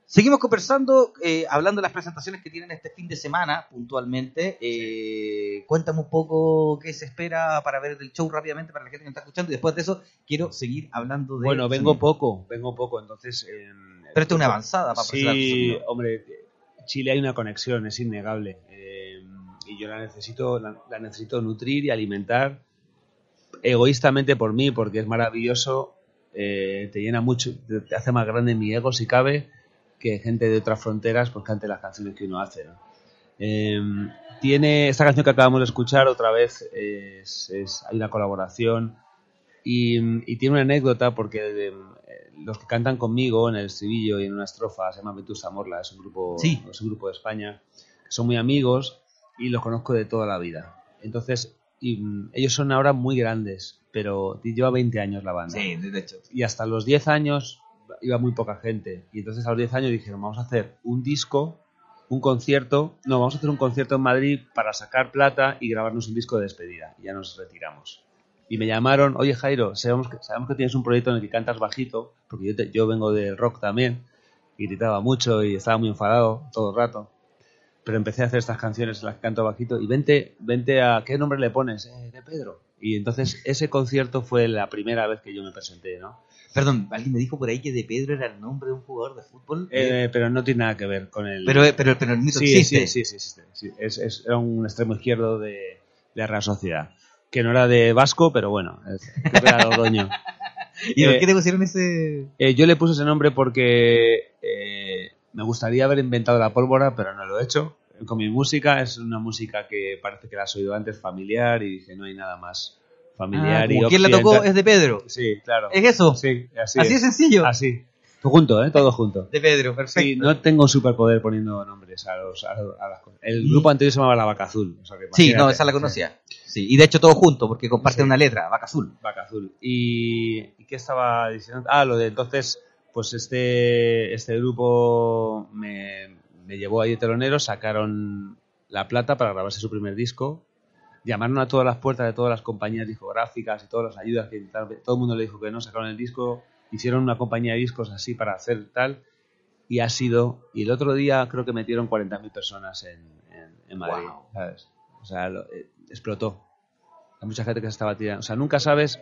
Seguimos conversando, eh, hablando de las presentaciones que tienen este fin de semana, puntualmente. Eh, Cuéntame un poco qué se espera para ver el show rápidamente para la gente que nos está escuchando y después de eso quiero seguir hablando de... Bueno, vengo poco, vengo poco, entonces... eh, Pero esto es una avanzada para presentar Sí, sonido. hombre, Chile hay una conexión, es innegable. eh, y yo la necesito, la, necesito nutrir y alimentar egoístamente por mí, porque es maravilloso, eh, te llena mucho, te, hace más grande mi ego si cabe, que gente de otras fronteras pues cante las canciones que uno hace. Eh, tiene esta canción que acabamos de escuchar otra vez, es- hay una colaboración y, y tiene una anécdota porque eh, los que cantan conmigo en el estribillo y en una estrofa se llama Vetusta Morla, es un grupo, Sí. es un grupo de España, que son muy amigos y los conozco de toda la vida. Entonces, y, mm, ellos son ahora muy grandes, pero lleva 20 años la banda Sí, de hecho. y hasta los 10 años iba muy poca gente. Y entonces a los 10 años dijeron, vamos a hacer un disco, un concierto, no, vamos a hacer un concierto en Madrid para sacar plata y grabarnos un disco de despedida. Y ya nos retiramos. Y me llamaron, oye Jairo, sabemos que, sabemos que tienes un proyecto en el que cantas bajito, porque yo, te- yo vengo del rock también, y gritaba mucho y estaba muy enfadado todo el rato. Pero empecé a hacer estas canciones en las que canto bajito y vente, vente a, ¿qué nombre le pones? "Eh, de Pedro. Y entonces ese concierto fue la primera vez que yo me presenté, ¿no? Perdón, alguien me dijo por ahí que de Pedro era el nombre de un jugador de fútbol. Eh, pero no tiene nada que ver con el. pero, pero, pero el mito sí, existe. sí, sí, sí, sí, sí. Es, es- era un extremo izquierdo de, de la Real Sociedad. Que no era de Vasco, pero bueno, era de. ¿Y por Eh, qué te pusieron ese...? Eh, yo le puse ese nombre porque eh, me gustaría haber inventado la pólvora, pero no lo he hecho. Con mi música es una música que parece que la has oído antes, familiar, y dije no hay nada más familiar. Ah, y ¿Quién la tocó? Es de Pedro. Sí, claro. ¿Es eso? Sí, así, Así es. sencillo. Así. Junto, ¿eh? Todo junto. De Pedro, perfecto. Sí, no tengo superpoder poniendo nombres a, los, a, a las cosas. El grupo anterior se llamaba La Vaca Azul. o sea que Sí, no, esa la conocía. Sí, y de hecho todo junto, porque comparten Sí. una letra, vaca azul. Vaca Azul. ¿Y, ¿y qué estaba diciendo? Ah, lo de entonces, pues este, este grupo me, me llevó ahí de telonero, sacaron la plata para grabarse su primer disco. Llamaron a todas las puertas de todas las compañías discográficas y todas las ayudas que intentaron. Todo el mundo le dijo que no, sacaron el disco, hicieron una compañía de discos así para hacer tal. Y ha sido. Y el otro día creo que metieron 40.000 personas en, en, en Madrid. Wow. ¿sabes? O sea, lo- eh, explotó. Hay mucha gente que se estaba tirando. O sea, nunca sabes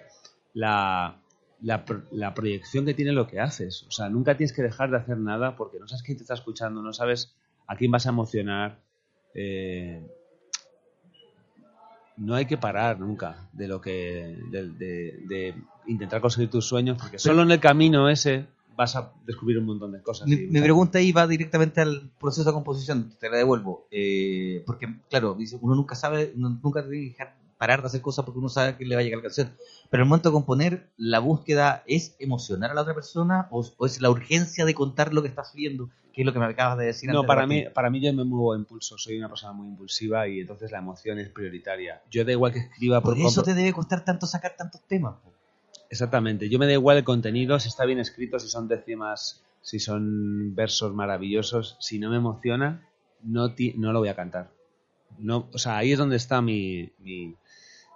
la, la, la proyección que tiene lo que haces. O sea, nunca tienes que dejar de hacer nada porque no sabes quién te está escuchando, no sabes a quién vas a emocionar. Eh, no hay que parar nunca de lo que de, de- de intentar conseguir tus sueños porque solo en el camino ese vas a descubrir un montón de cosas. Mi, y mi pregunta ahí va directamente al proceso de composición, te la devuelvo. Eh, porque, claro, dice, uno nunca sabe, uno nunca tiene que dejar parar de hacer cosas porque uno sabe que le va a llegar la canción. Pero el momento de componer, la búsqueda es emocionar a la otra persona o, o es la urgencia de contar lo que estás viendo, que es lo que me acabas de decir. No, antes de para partir. mí, para mí yo me muevo a impulso, soy una persona muy impulsiva y entonces la emoción es prioritaria. Yo da igual que escriba por, Por eso compro- te debe costar tanto sacar tantos temas. po. Exactamente, yo me da igual el contenido, si está bien escrito, si son décimas, si son versos maravillosos, si no me emociona, no, ti- no lo voy a cantar. No, o sea, ahí es donde está mi, mi,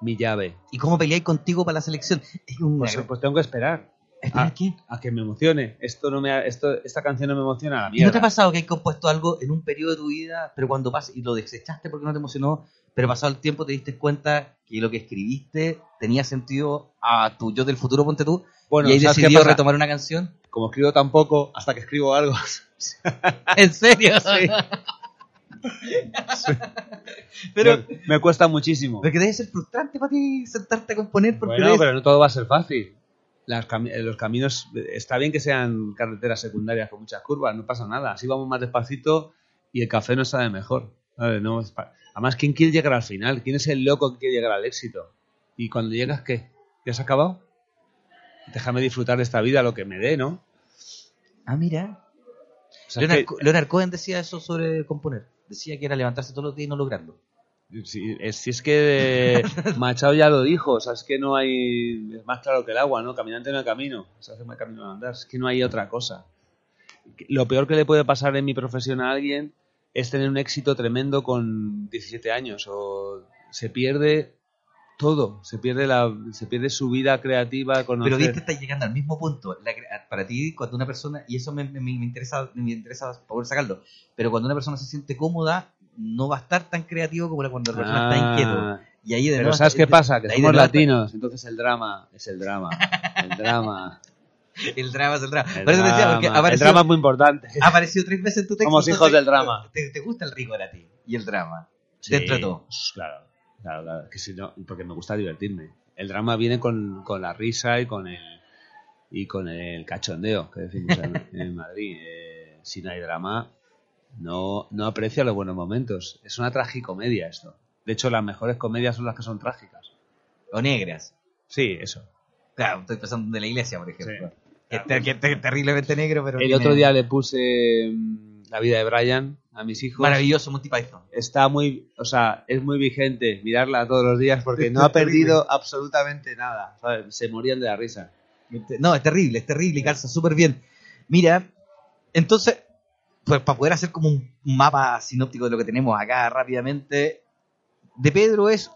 mi llave. ¿Y cómo peleáis contigo para la selección? Es un... Pues, pues tengo que esperar ¿Esperar ah, qué? a que me emocione. Esto no me ha- esto, esta canción no me emociona a la ¿Y mierda. no te ha pasado que hay compuesto algo en un periodo de tu vida, pero cuando pasa y lo desechaste porque no te emocionó, pero pasado el tiempo te diste cuenta que lo que escribiste tenía sentido a tu yo del futuro, ponte tú, Bueno, y ahí ¿sabes qué decidió retomar una canción? Como escribo tan poco, hasta que escribo algo. ¿En serio? pero, me, me cuesta muchísimo. pero que debe ser frustrante para ti sentarte a componer porque Bueno, debes- pero no todo va a ser fácil. Las eh, los caminos, está bien que sean carreteras secundarias con muchas curvas, no pasa nada. Así vamos más despacito y el café nos sabe mejor. No, Además, ¿quién quiere llegar al final? ¿Quién es el loco que quiere llegar al éxito? Y cuando llegas, ¿qué? ¿Ya has acabado? Déjame disfrutar de esta vida lo que me dé, ¿no? Ah, mira. O sea, Leonard, que- Co- Leonard Cohen decía eso sobre componer. Decía que era levantarse todos los días y no lograrlo. Si es, si es que Machado ya lo dijo, o sea, es que no hay. Es más claro que el agua, ¿no? Caminante no hay camino, se hace más camino andar, es que no hay otra cosa. Lo peor que le puede pasar en mi profesión a alguien es tener un éxito tremendo con 17 años, o se pierde todo, se pierde, la, se pierde su vida creativa. Conocer. Pero viste, estás llegando al mismo punto. La para ti, cuando una persona, y eso me, me- me interesa, me interesa poder sacarlo, pero cuando una persona se siente cómoda, no va a estar tan creativo como cuando la persona está inquieto. Ah, Y ahí de pero nuevo ¿sabes qué pasa? Que somos está- latinos, entonces el drama es el drama. El drama. El drama es el drama. El Por eso te decía, porque drama. ha El drama es muy importante. ha aparecido tres veces en tu texto. Somos hijos del drama. Te, te gusta el rigor a ti y el drama. Sí, Dentro de todo. Claro, claro, claro, que si no, porque me gusta divertirme. El drama viene con, con la risa y con el y con el cachondeo que decimos en, en Madrid. Eh, si no hay drama, no, no aprecia los buenos momentos. Es una tragicomedia esto. De hecho, las mejores comedias son las que son trágicas. O negras. Sí, eso. Claro, estoy pensando en de la iglesia, por ejemplo. Sí. Que, ter- que ter- terriblemente negro, pero. El otro día le puse mm, La vida de Brian a mis hijos. Maravilloso Monty Python. Está muy, o sea, es muy vigente mirarla todos los días porque no ha perdido absolutamente nada. ¿sabes? Se morían de la risa. No, es terrible, es terrible y calza súper bien. Mira, entonces, pues para poder hacer como un mapa sinóptico de lo que tenemos acá rápidamente, de Pedro es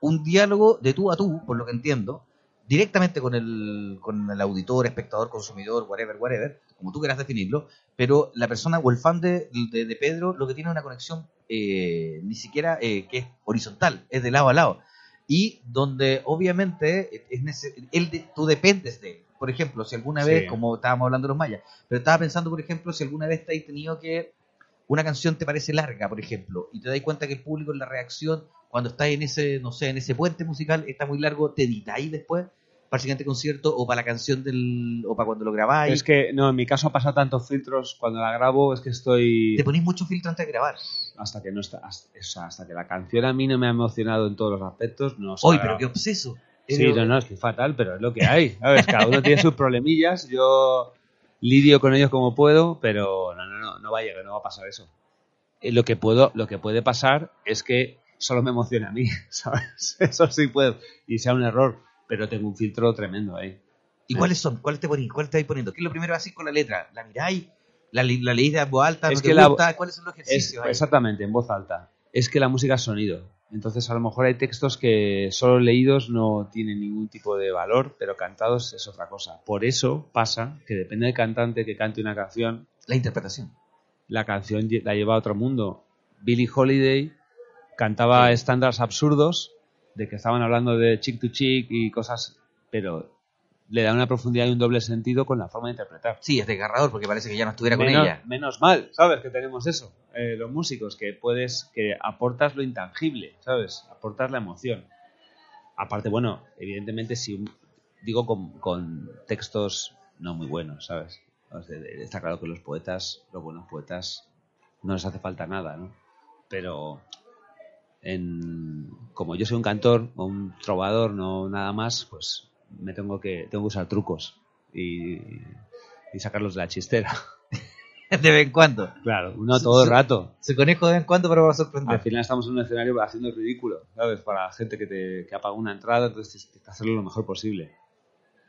un diálogo de tú a tú, por lo que entiendo, directamente con el, con el auditor, espectador, consumidor, whatever, whatever, como tú quieras definirlo, pero la persona o el fan de, de- Pedro lo que tiene es una conexión eh, ni siquiera eh, que es horizontal, es de lado a lado. Y donde obviamente es él de- tú dependes de él. Por ejemplo, si alguna Sí. vez, como estábamos hablando de los mayas, pero estaba pensando, por ejemplo, si alguna vez te has tenido que una canción te parece larga, por ejemplo, y te das cuenta que el público en la reacción, cuando estás en ese, no sé, en ese puente musical, está muy largo, te editáis después para el siguiente concierto o para la canción del. o para cuando lo grabáis. Es que, no, en mi caso pasa tantos filtros cuando la grabo, es que estoy... Te ponéis mucho filtro antes de grabar. Hasta que no está, hasta, hasta que la canción a mí no me ha emocionado en todos los aspectos, no Hoy, pero qué obseso. Sí, no, no, estoy fatal, pero es lo que hay. ¿sabes? Cada uno tiene sus problemillas, yo lidio con ellos como puedo, pero no, no, no, no va a llegar, no va a pasar eso. Eh, Lo que puedo, lo que puede pasar es que solo me emocione a mí, ¿sabes? Eso sí puedo, y sea un error, pero tengo un filtro tremendo ahí. ¿Y cuáles son? ¿Cuáles te ponéis? ¿Cuáles te vais poniendo? ¿Qué es lo primero así con la letra? ¿La miráis? ¿La, la leéis de voz alta? ¿No Es te que la-? ¿Cuáles son los Es, ejercicios? exactamente, en voz alta. Es que la música es sonido. Entonces, a lo mejor hay textos que solo leídos no tienen ningún tipo de valor, pero cantados es otra cosa. Por eso pasa que depende del cantante que cante una canción, La interpretación. la canción la lleva a otro mundo. Billie Holiday cantaba estándares absurdos de que estaban hablando de chick to chick y cosas, pero le da una profundidad y un doble sentido con la forma de interpretar. Sí, es desgarrador porque parece que ya no estuviera con ella. menos mal, ¿sabes? Que tenemos eso. eh, los músicos, que puedes, que aportas lo intangible, ¿sabes? Aportas la emoción. Aparte, bueno, evidentemente, si digo con, con textos no muy buenos, ¿sabes? O sea, de- está claro que los poetas, los buenos poetas, no les hace falta nada, ¿no? Pero en, como yo soy un cantor o un trovador, no nada más, pues me tengo que, tengo que usar trucos y, y sacarlos de la chistera. De vez en cuando. Claro, no todo el rato. Se conejo de vez en cuando, pero para sorprender. Al final estamos en un escenario haciendo el ridículo, ¿sabes? Para gente que, te, que ha pagado una entrada, entonces tienes que hacerlo lo mejor posible.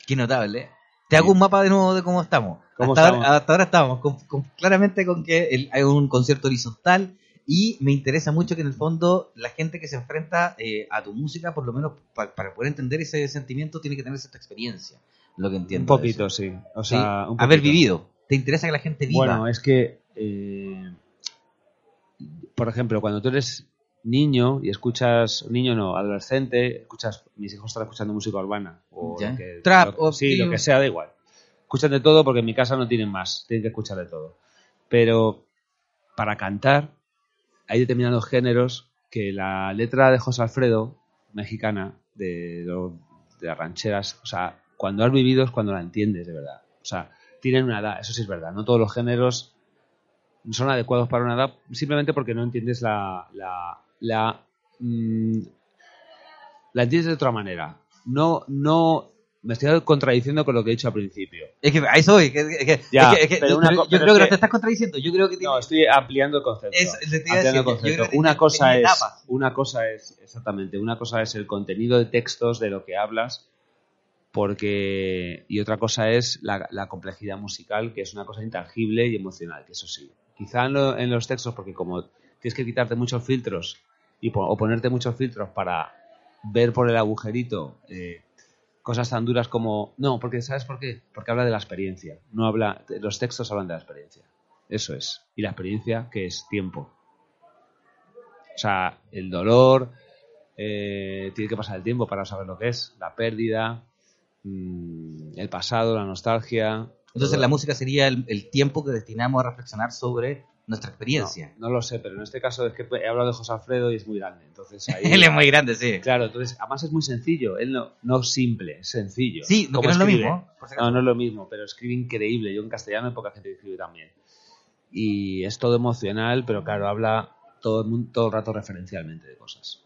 Qué notable. ¿eh? Te hago un mapa de nuevo de cómo estamos. ¿Cómo hasta, estamos? Ahora, hasta ahora estamos con- con- claramente con que el- hay un concierto horizontal y me interesa mucho que en el fondo la gente que se enfrenta eh, a tu música, por lo menos pa- para poder entender ese sentimiento, tiene que tener cierta experiencia. Lo que entiendo. Un poquito, eso. sí. O Sí, sea, un Haber vivido. Te interesa que la gente viva. Bueno, es que, eh, por ejemplo, cuando tú eres niño y escuchas, niño no, adolescente, escuchas, mis hijos están escuchando música urbana. O Ya. lo que- Trap, lo- o Sí, lo que sea, da igual. Escuchan de todo porque en mi casa no tienen más, tienen que escuchar de todo. Pero para cantar hay determinados géneros que la letra de José Alfredo, mexicana, de, las rancheras, o sea, cuando has vivido es cuando la entiendes de verdad. O sea, tienen una edad, eso sí es verdad. No todos los géneros son adecuados para una edad simplemente porque no entiendes la. la, la, mm, la entiendes de otra manera. No, no. Me estoy contradiciendo con lo que he dicho al principio. Es que a eso voy. que- Ya, es que- es que- pero una yo creo que no te estás contradiciendo. Yo creo que tiene- No, estoy ampliando el concepto. Es- Ampliando el concepto. una cosa es. Una cosa es, exactamente, una cosa es el contenido de textos de lo que hablas. Porque. Y otra cosa es la, la complejidad musical, que es una cosa intangible y emocional, que eso sí. Quizá en, lo- en los textos, porque como tienes que quitarte muchos filtros y o ponerte muchos filtros para ver por el agujerito eh, cosas tan duras como no porque sabes por qué porque habla de la experiencia no habla los textos hablan de la experiencia. Eso es. Y la experiencia que es tiempo. O sea el dolor eh, tiene que pasar el tiempo para saber lo que es. La pérdida mm, el pasado la nostalgia. Entonces la música sería el, el tiempo que destinamos a reflexionar sobre nuestra experiencia. No, no lo sé, pero en este caso es que he hablado de José Alfredo y es muy grande. Entonces ahí, Él es muy grande, sí. Claro, entonces además es muy sencillo. Él no, no simple, es sencillo. Sí, no, Como que no es lo mismo. No, no es lo mismo, pero escribe increíble. Yo en castellano hay poca gente que escribe también. Y es todo emocional, pero claro, habla todo el, mundo, todo el rato referencialmente de cosas.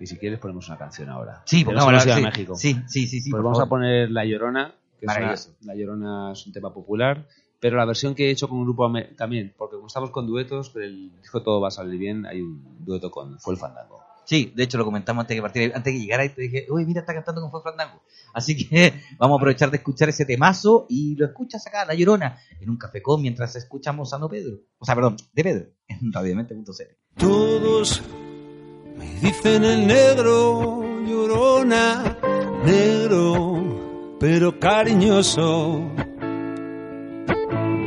Y si quieres ponemos una canción ahora. Sí, Que porque vamos a a México. sí, sí, sí, sí, Pues vamos a poner La Llorona, que es una-. La Llorona es un tema popular, pero la versión que he hecho con un grupo también, porque como estamos con duetos, pero el disco todo va a salir bien, hay un dueto con Fue el Fandango. Sí, de hecho lo comentamos antes de que partiera, antes de que llegara y te dije, uy, mira, está cantando con Fue Fandango. Así que vamos a aprovechar de escuchar ese temazo y lo escuchas acá, La Llorona, en un cafecón mientras escuchamos a No Pedro. O sea, perdón, de Pedro, en radiomente.cl. Todos me dicen el negro, llorona, negro, pero cariñoso.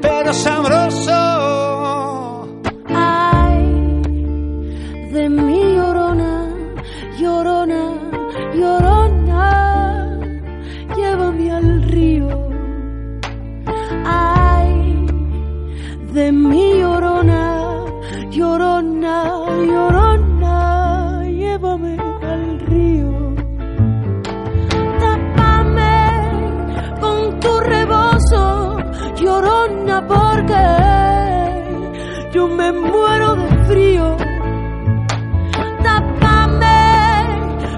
pero sabroso. Ay, de mi llorona, llorona, llorona, llévame al río. Ay, de mi llorona, llorona, llorona, porque yo me muero de frío. Tápame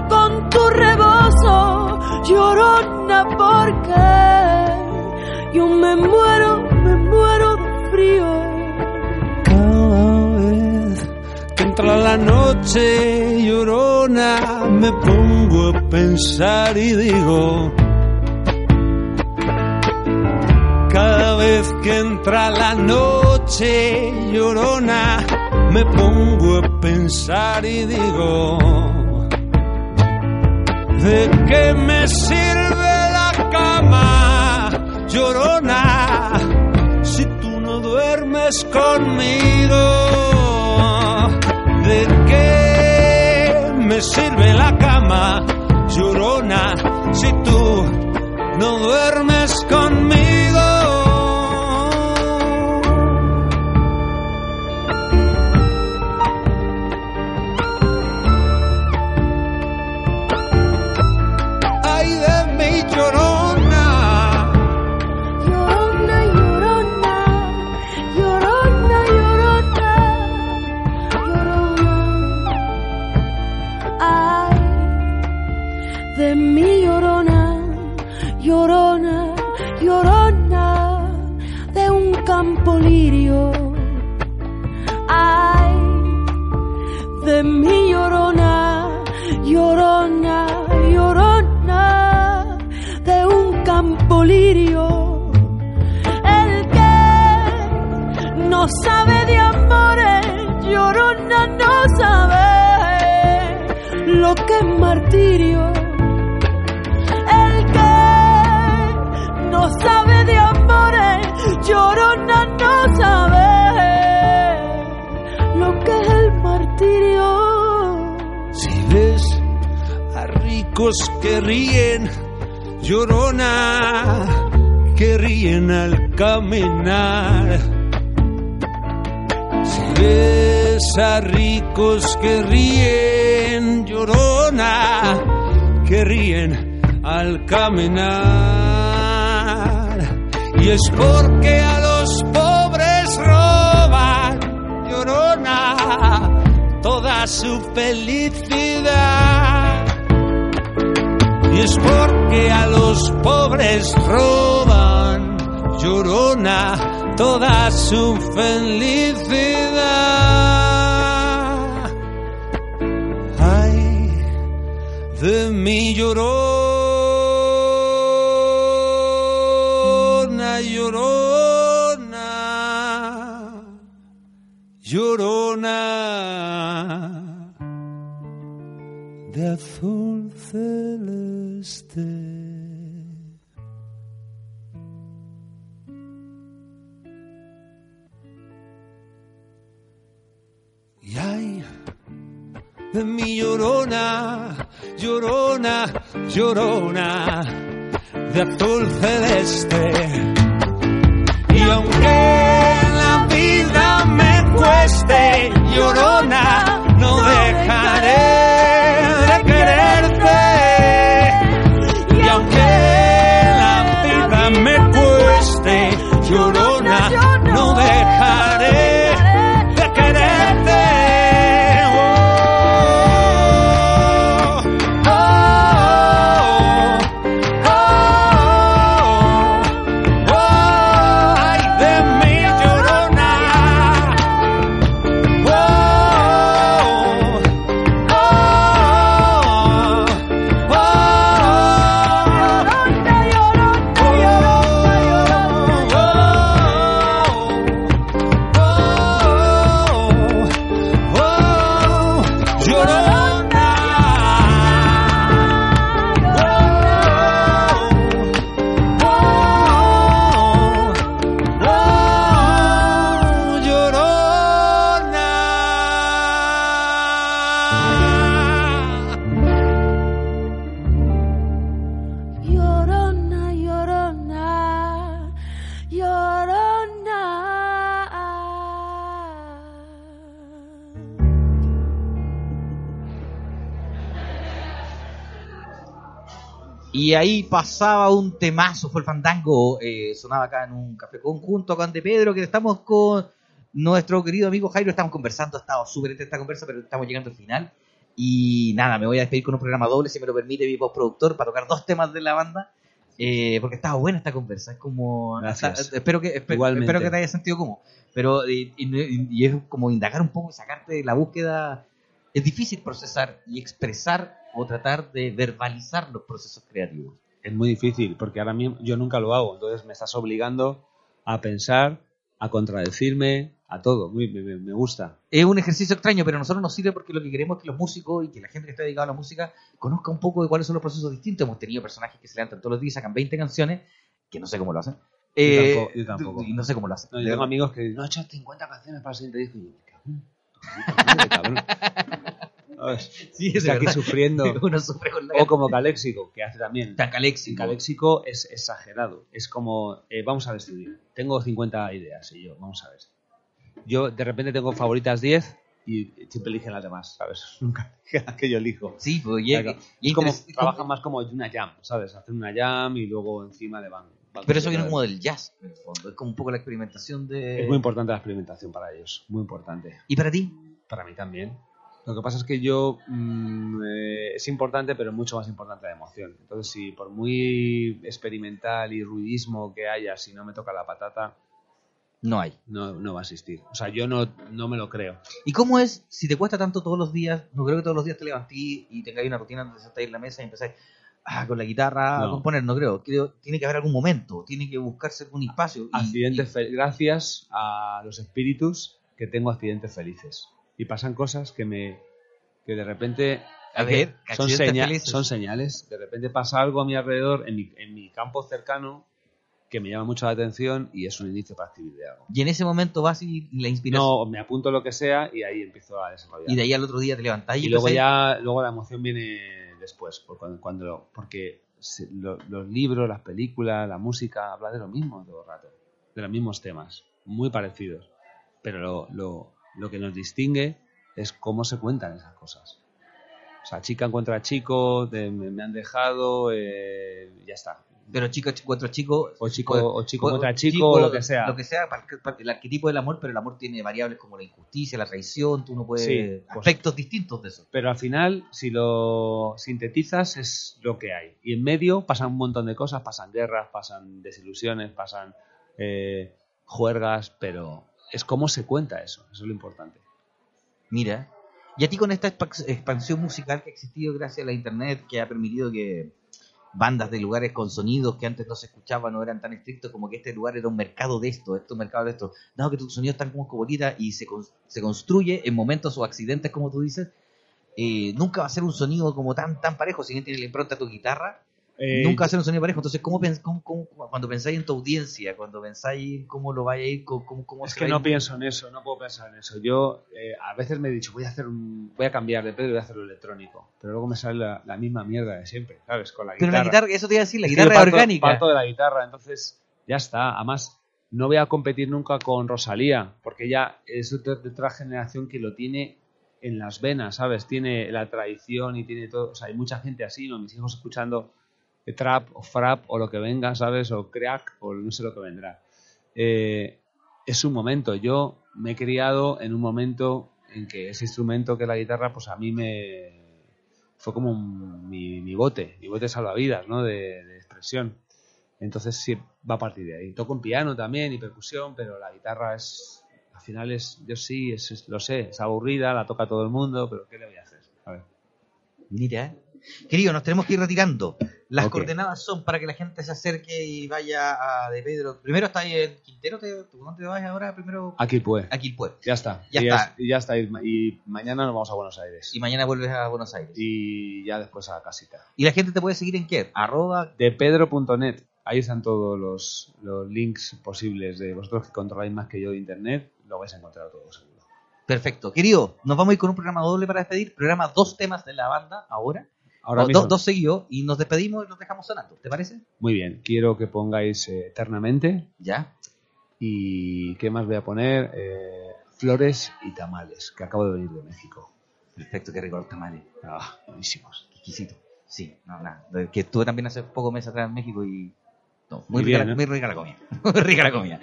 con tu rebozo, llorona, porque yo me muero, me muero de frío. Cada vez que entra la noche llorona, me pongo a pensar y digo. Cada vez que entra la noche llorona, me pongo a pensar y digo. ¿De qué me sirve la cama, llorona? si tú no duermes conmigo? ¿De qué me sirve la cama, llorona, si tú no duermes conmigo? Que ríen, llorona, que ríen al caminar. Si ves a ricos que ríen, llorona, que ríen al caminar. Y es porque a los pobres roban, llorona, toda su felicidad. Es porque a los pobres roban, llorona, toda su felicidad. Ay, de mi llorona, llorona, llorona de mi llorona, llorona, llorona, de azul celeste. Y aunque la vida me cueste, llorona, no dejaré Y ahí pasaba un temazo, fue el fandango, eh, sonaba acá en un café conjunto con De Pedro, que estamos con nuestro querido amigo Jairo, estamos conversando, ha estado súper esta conversa, pero estamos llegando al final. Y nada, me voy a despedir con un programa doble, si me lo permite mi postproductor, para tocar dos temas de la banda, eh, porque estaba buena esta conversa, es como... Gracias. está- espero, que, espero que te haya sentido como... Pero y, y- y es como indagar un poco y sacarte de la búsqueda... Es difícil procesar y expresar o tratar de verbalizar los procesos creativos. Es muy difícil, porque ahora mismo yo nunca lo hago, entonces me estás obligando a pensar, a contradecirme, a todo. Muy- me, me- gusta. Es un ejercicio extraño, pero a nosotros nos sirve porque lo que queremos es que los músicos y que la gente que está dedicada a la música conozca un poco de cuáles son los procesos distintos. Hemos tenido personajes que se levantan todos los días y sacan 20 canciones, que no sé cómo lo hacen. Eh, tampoco, yo tampoco. Y no sé cómo lo hacen. No, yo tengo amigos que dicen, no, he hecho 50 canciones para el siguiente disco. Y yo, cabrón, cabrón. ¿Sabes? Sí, es Estoy aquí sufriendo. Uno sufre con la O como Caléxico, que hace también. Tan caléxico. Caléxico es exagerado. Es como, eh, vamos a estudiar. Tengo 50 ideas y yo, vamos a ver. Yo de repente tengo favoritas 10 y siempre eligen las demás, ¿sabes? Nunca eligen que yo elijo. Sí, pues y, Claro. y es como, trabajan más como una jam, ¿sabes? Hacen una jam y luego encima le van. van Pero eso viene como del jazz, en el fondo. Es como un poco la experimentación de... Es muy importante la experimentación para ellos, muy importante. ¿Y para ti? Para mí también. Lo que pasa es que yo mm, eh, es importante, pero mucho más importante la emoción. Entonces, si por muy experimental y ruidismo que haya, si no me toca la patata, No hay. no, no va a existir. O sea, yo no, no me lo creo. ¿Y cómo es, si te cuesta tanto todos los días, no creo que todos los días te levantís y tengáis una rutina donde sentáis en la mesa y empezáis ah, con la guitarra a No. componer? No creo. creo. Tiene que haber algún momento, tiene que buscarse algún espacio. Accidentes y- gracias a los espíritus que tengo accidentes felices. Y pasan cosas que me que de repente A ver, son, accidentes seña- felices. son señales. De repente pasa algo a mi alrededor, en mi, en mi campo cercano, que me llama mucho la atención y es un inicio para escribir de algo. Y en ese momento vas y la inspiración. No, me apunto lo que sea y ahí empiezo a desarrollar. y de ahí al otro día te levantás y, Y luego ya luego la emoción viene después, cuando, cuando lo- porque los libros, las películas, la música habla de lo mismo todo el rato, de los mismos temas, muy parecidos, pero lo, lo, lo que nos distingue es cómo se cuentan esas cosas. O sea, chica encuentra chico, de- me, me han dejado, eh, ya está. Pero chico encuentra chico. O chico, pues, o chico pues, encuentra chico, o lo que sea. Lo que sea, para- para el arquetipo del amor, pero el amor tiene variables como la injusticia, la traición, tú no puedes. Sí, pues- aspectos distintos de eso. Pero al final, si lo sintetizas, es lo que hay. Y en medio pasan un montón de cosas, pasan guerras, pasan desilusiones, pasan eh, juergas, pero es cómo se cuenta eso, eso es lo importante. Mira. Y a ti con esta expa- expansión musical que ha existido gracias a la internet, que ha permitido que bandas de lugares con sonidos que antes no se escuchaban, no eran tan estrictos, como que este lugar era un mercado de esto, esto es un mercado de esto. Dado que tus sonidos están como bonitas y se, se construye en momentos o accidentes, como tú dices, eh, nunca va a ser un sonido como tan tan parejo, si bien tiene la impronta de tu guitarra, Eh, nunca ser un sonido parejo. Entonces, ¿cómo, pens- cómo- cómo- cuando pensáis en tu audiencia, cuando pensáis en cómo lo vaya a ir, cómo, cómo, cómo Es se que no ir? pienso en eso, no puedo pensar en eso. Yo eh, a veces me he dicho, voy a hacer un, voy a cambiar de Pedro y voy a hacerlo electrónico. Pero luego me sale la, la misma mierda de siempre, ¿sabes? Con la Pero guitarra. la guitarra, eso te iba a decir, la Es guitarra parto- orgánica. Parto de la guitarra, entonces ya está. Además, no voy a competir nunca con Rosalía, porque ella es otra, de otra generación que lo tiene en las venas, ¿sabes? Tiene la tradición y tiene todo. O sea, hay mucha gente así, ¿no? Mis hijos escuchando trap o frap o lo que venga, ¿sabes? O crack o no sé lo que vendrá. Eh, es un momento. Yo me he criado en un momento en que ese instrumento que es la guitarra, pues a mí me fue como un- mi, mi bote, mi bote salvavidas, ¿no? De, expresión. Entonces sí, va a partir de ahí. Toco en piano también y percusión, pero la guitarra es, al final es, yo sí, lo sé, es aburrida, la toca todo el mundo, pero ¿qué le voy a hacer? A ver. Mira, querido, nos tenemos que ir retirando. Las coordenadas son para que la gente se acerque y vaya a De Pedro. Primero está ahí en Quintero, ¿te, ¿tú dónde te vas ahora? Primero Aquí pues. aquí pues. Ya está. Ya y, está. ya está. Y, mañana nos vamos a Buenos Aires. Y mañana vuelves a Buenos Aires. Y ya después a la casita. Y la gente te puede seguir en qué? Arroba. De pedro.net. Ahí están todos los, los links posibles de vosotros que controláis más que yo de internet. Lo vais a encontrar todo seguro. Perfecto. Querido, nos vamos a ir con un programa doble para despedir. Programa dos temas de la banda ahora. Ahora O mismo. do- dos seguidos y nos despedimos y nos dejamos sonando. ¿Te parece? Muy bien. Quiero que pongáis eh, eternamente. Ya. ¿Y qué más voy a poner? Eh, flores y tamales, que acabo de venir de México. Perfecto, qué rico los tamales. Ah, buenísimos. Exquisito. Sí, no, nada. Que estuve también hace pocos meses atrás en México y. no, muy, Muy rica, bien, ¿eh? muy rica la comida. Muy rica la comida.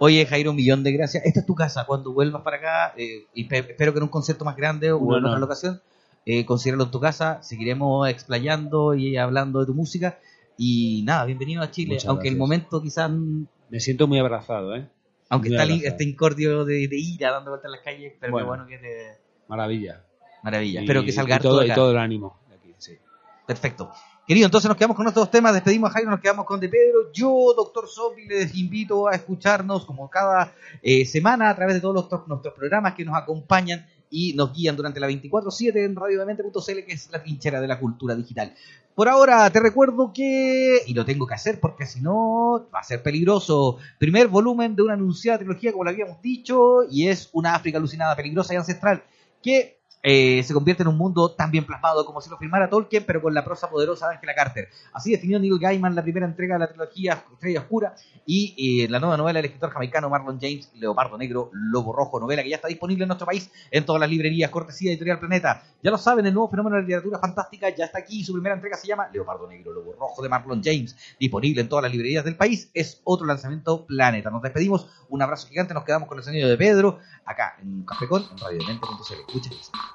Oye, Jairo, un millón de gracias. Esta es tu casa. Cuando vuelvas para acá, eh, y pe- espero que en un concierto más grande o en otra locación, eh, considéralo en tu casa. Seguiremos explayando y hablando de tu música. Y nada, bienvenido a Chile. Muchas aunque el momento quizás. Me siento muy abrazado, ¿eh? Aunque Muy está este incordio de, de ira dando vueltas en las calles, pero Bueno. bueno que te. Maravilla. Maravilla. Y- Espero que salga y todo, de y todo el ánimo de aquí, sí. Perfecto. Querido, entonces nos quedamos con nuestros temas, despedimos a Jairo, nos quedamos con De Pedro. Yo, Doctor Zombie, les invito a escucharnos como cada eh, semana a través de todos los, nuestros programas que nos acompañan y nos guían durante la 24-7 en radiodemente.cl, que es la trinchera de la cultura digital. Por ahora te recuerdo que, y lo tengo que hacer porque si no va a ser peligroso, primer volumen de una anunciada trilogía, como lo habíamos dicho, y es una África alucinada, peligrosa y ancestral, que eh, se convierte en un mundo tan bien plasmado como si lo filmara Tolkien, pero con la prosa poderosa de Angela Carter. Así definió Neil Gaiman la primera entrega de la trilogía Estrella Oscura y eh, la nueva novela del escritor jamaicano Marlon James, Leopardo Negro, Lobo Rojo, novela que ya está disponible en nuestro país en todas las librerías, cortesía editorial Planeta. Ya lo saben, el nuevo fenómeno de la literatura fantástica ya está aquí. Su primera entrega se llama Leopardo Negro, Lobo Rojo de Marlon James, disponible en todas las librerías del país. Es otro lanzamiento Planeta. Nos despedimos, un abrazo gigante, nos quedamos con el sonido de Pedro acá en en radiodemente.cl. Muchas gracias.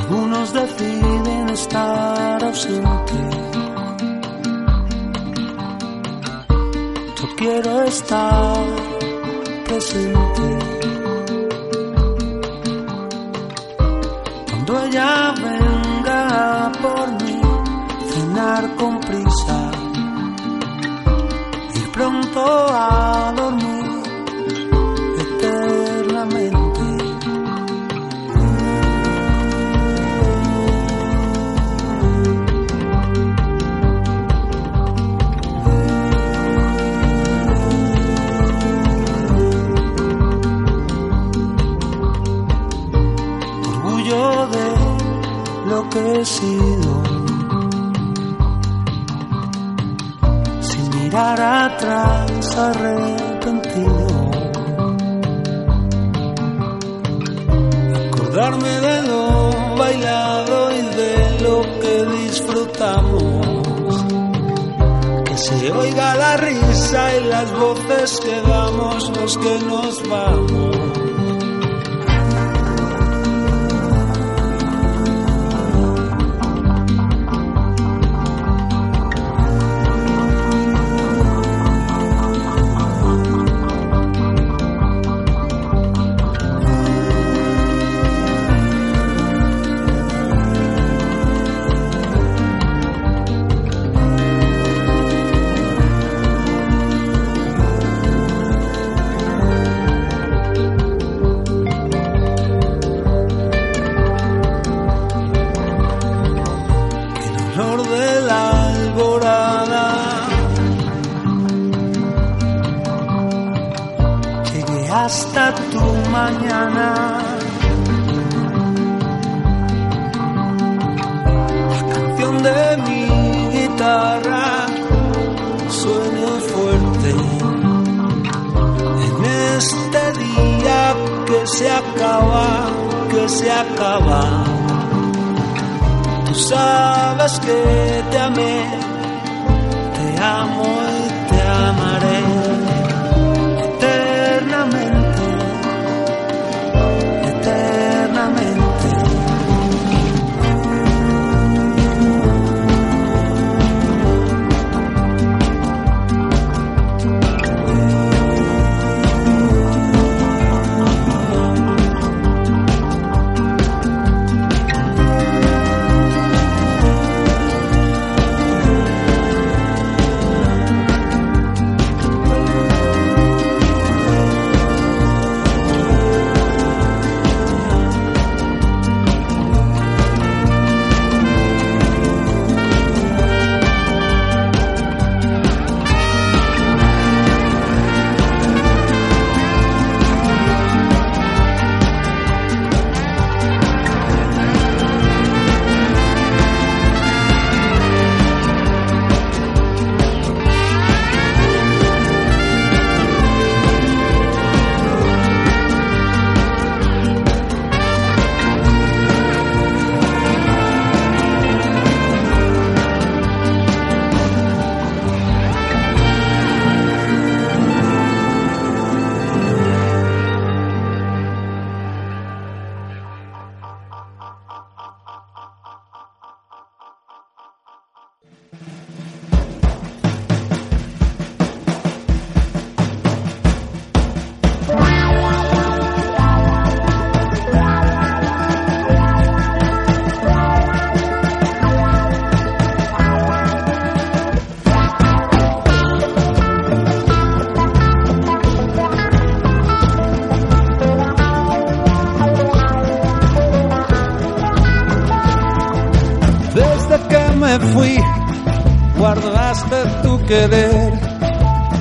Algunos deciden estar ausentes. Yo quiero estar presente. Cuando ella venga por mí, cenar con prisa, a dormir eternamente. orgullo de lo que he sido, mirar atrás arrepentido, acordarme de lo bailado y de lo que disfrutamos, que se oiga la risa y las voces que damos los que nos vamos.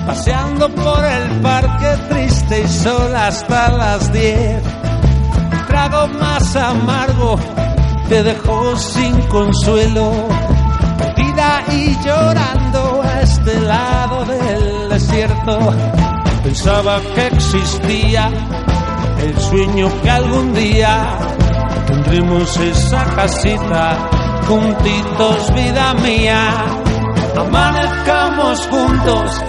Paseando por el parque triste y sola hasta las diez. Trago más amargo te dejó sin consuelo. Perdida y llorando a este lado del desierto. Pensaba que existía el sueño que algún día tendremos esa casita juntitos, vida mía. Amanezcamos juntos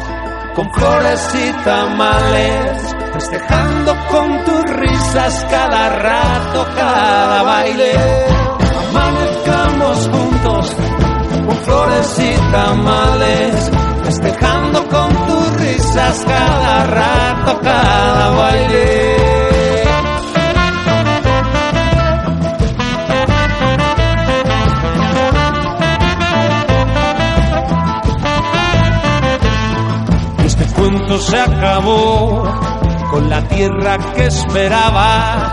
con flores y tamales, festejando con tus risas cada rato, cada baile. Amanezcamos juntos con flores y tamales, festejando con tus risas cada rato, cada baile. Se acabó con la tierra que esperaba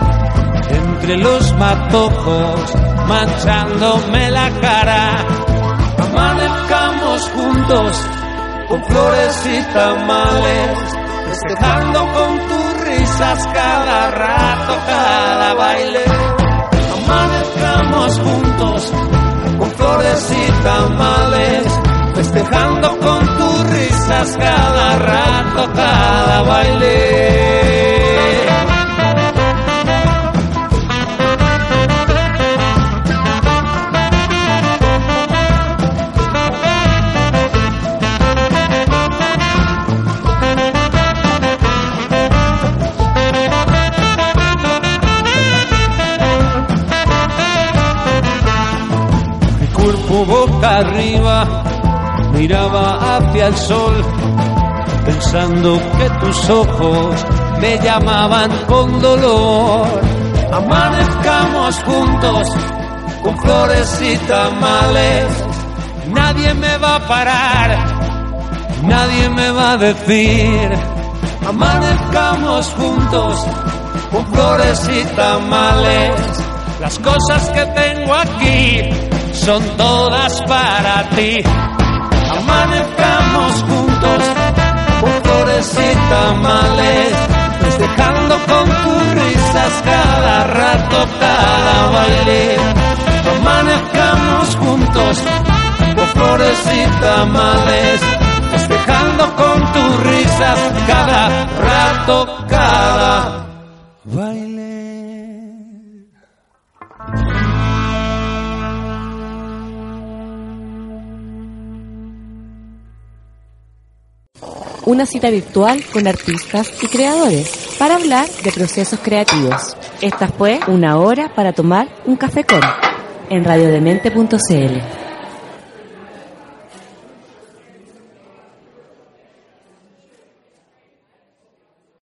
entre los matojos manchándome la cara. Amanezcamos juntos con flores y tamales, festejando con tus risas cada rato, cada baile. Amanezcamos juntos con flores y tamales, festejando con tus risas cada rato, cada baile. Boca arriba miraba hacia el sol, pensando que tus ojos me llamaban con dolor. Amanezcamos juntos con flores y tamales, nadie me va a parar, nadie me va a decir. Amanezcamos juntos con flores y tamales, las cosas que tengo aquí son todas para ti. Amanezcamos juntos con flores y tamales, festejando con tus risas cada rato, cada baile. Amanezcamos juntos con flores y tamales, festejando con tus risas cada rato, cada Una cita virtual con artistas y creadores para hablar de procesos creativos. Esta fue una hora para tomar un café con en radiodemente.cl.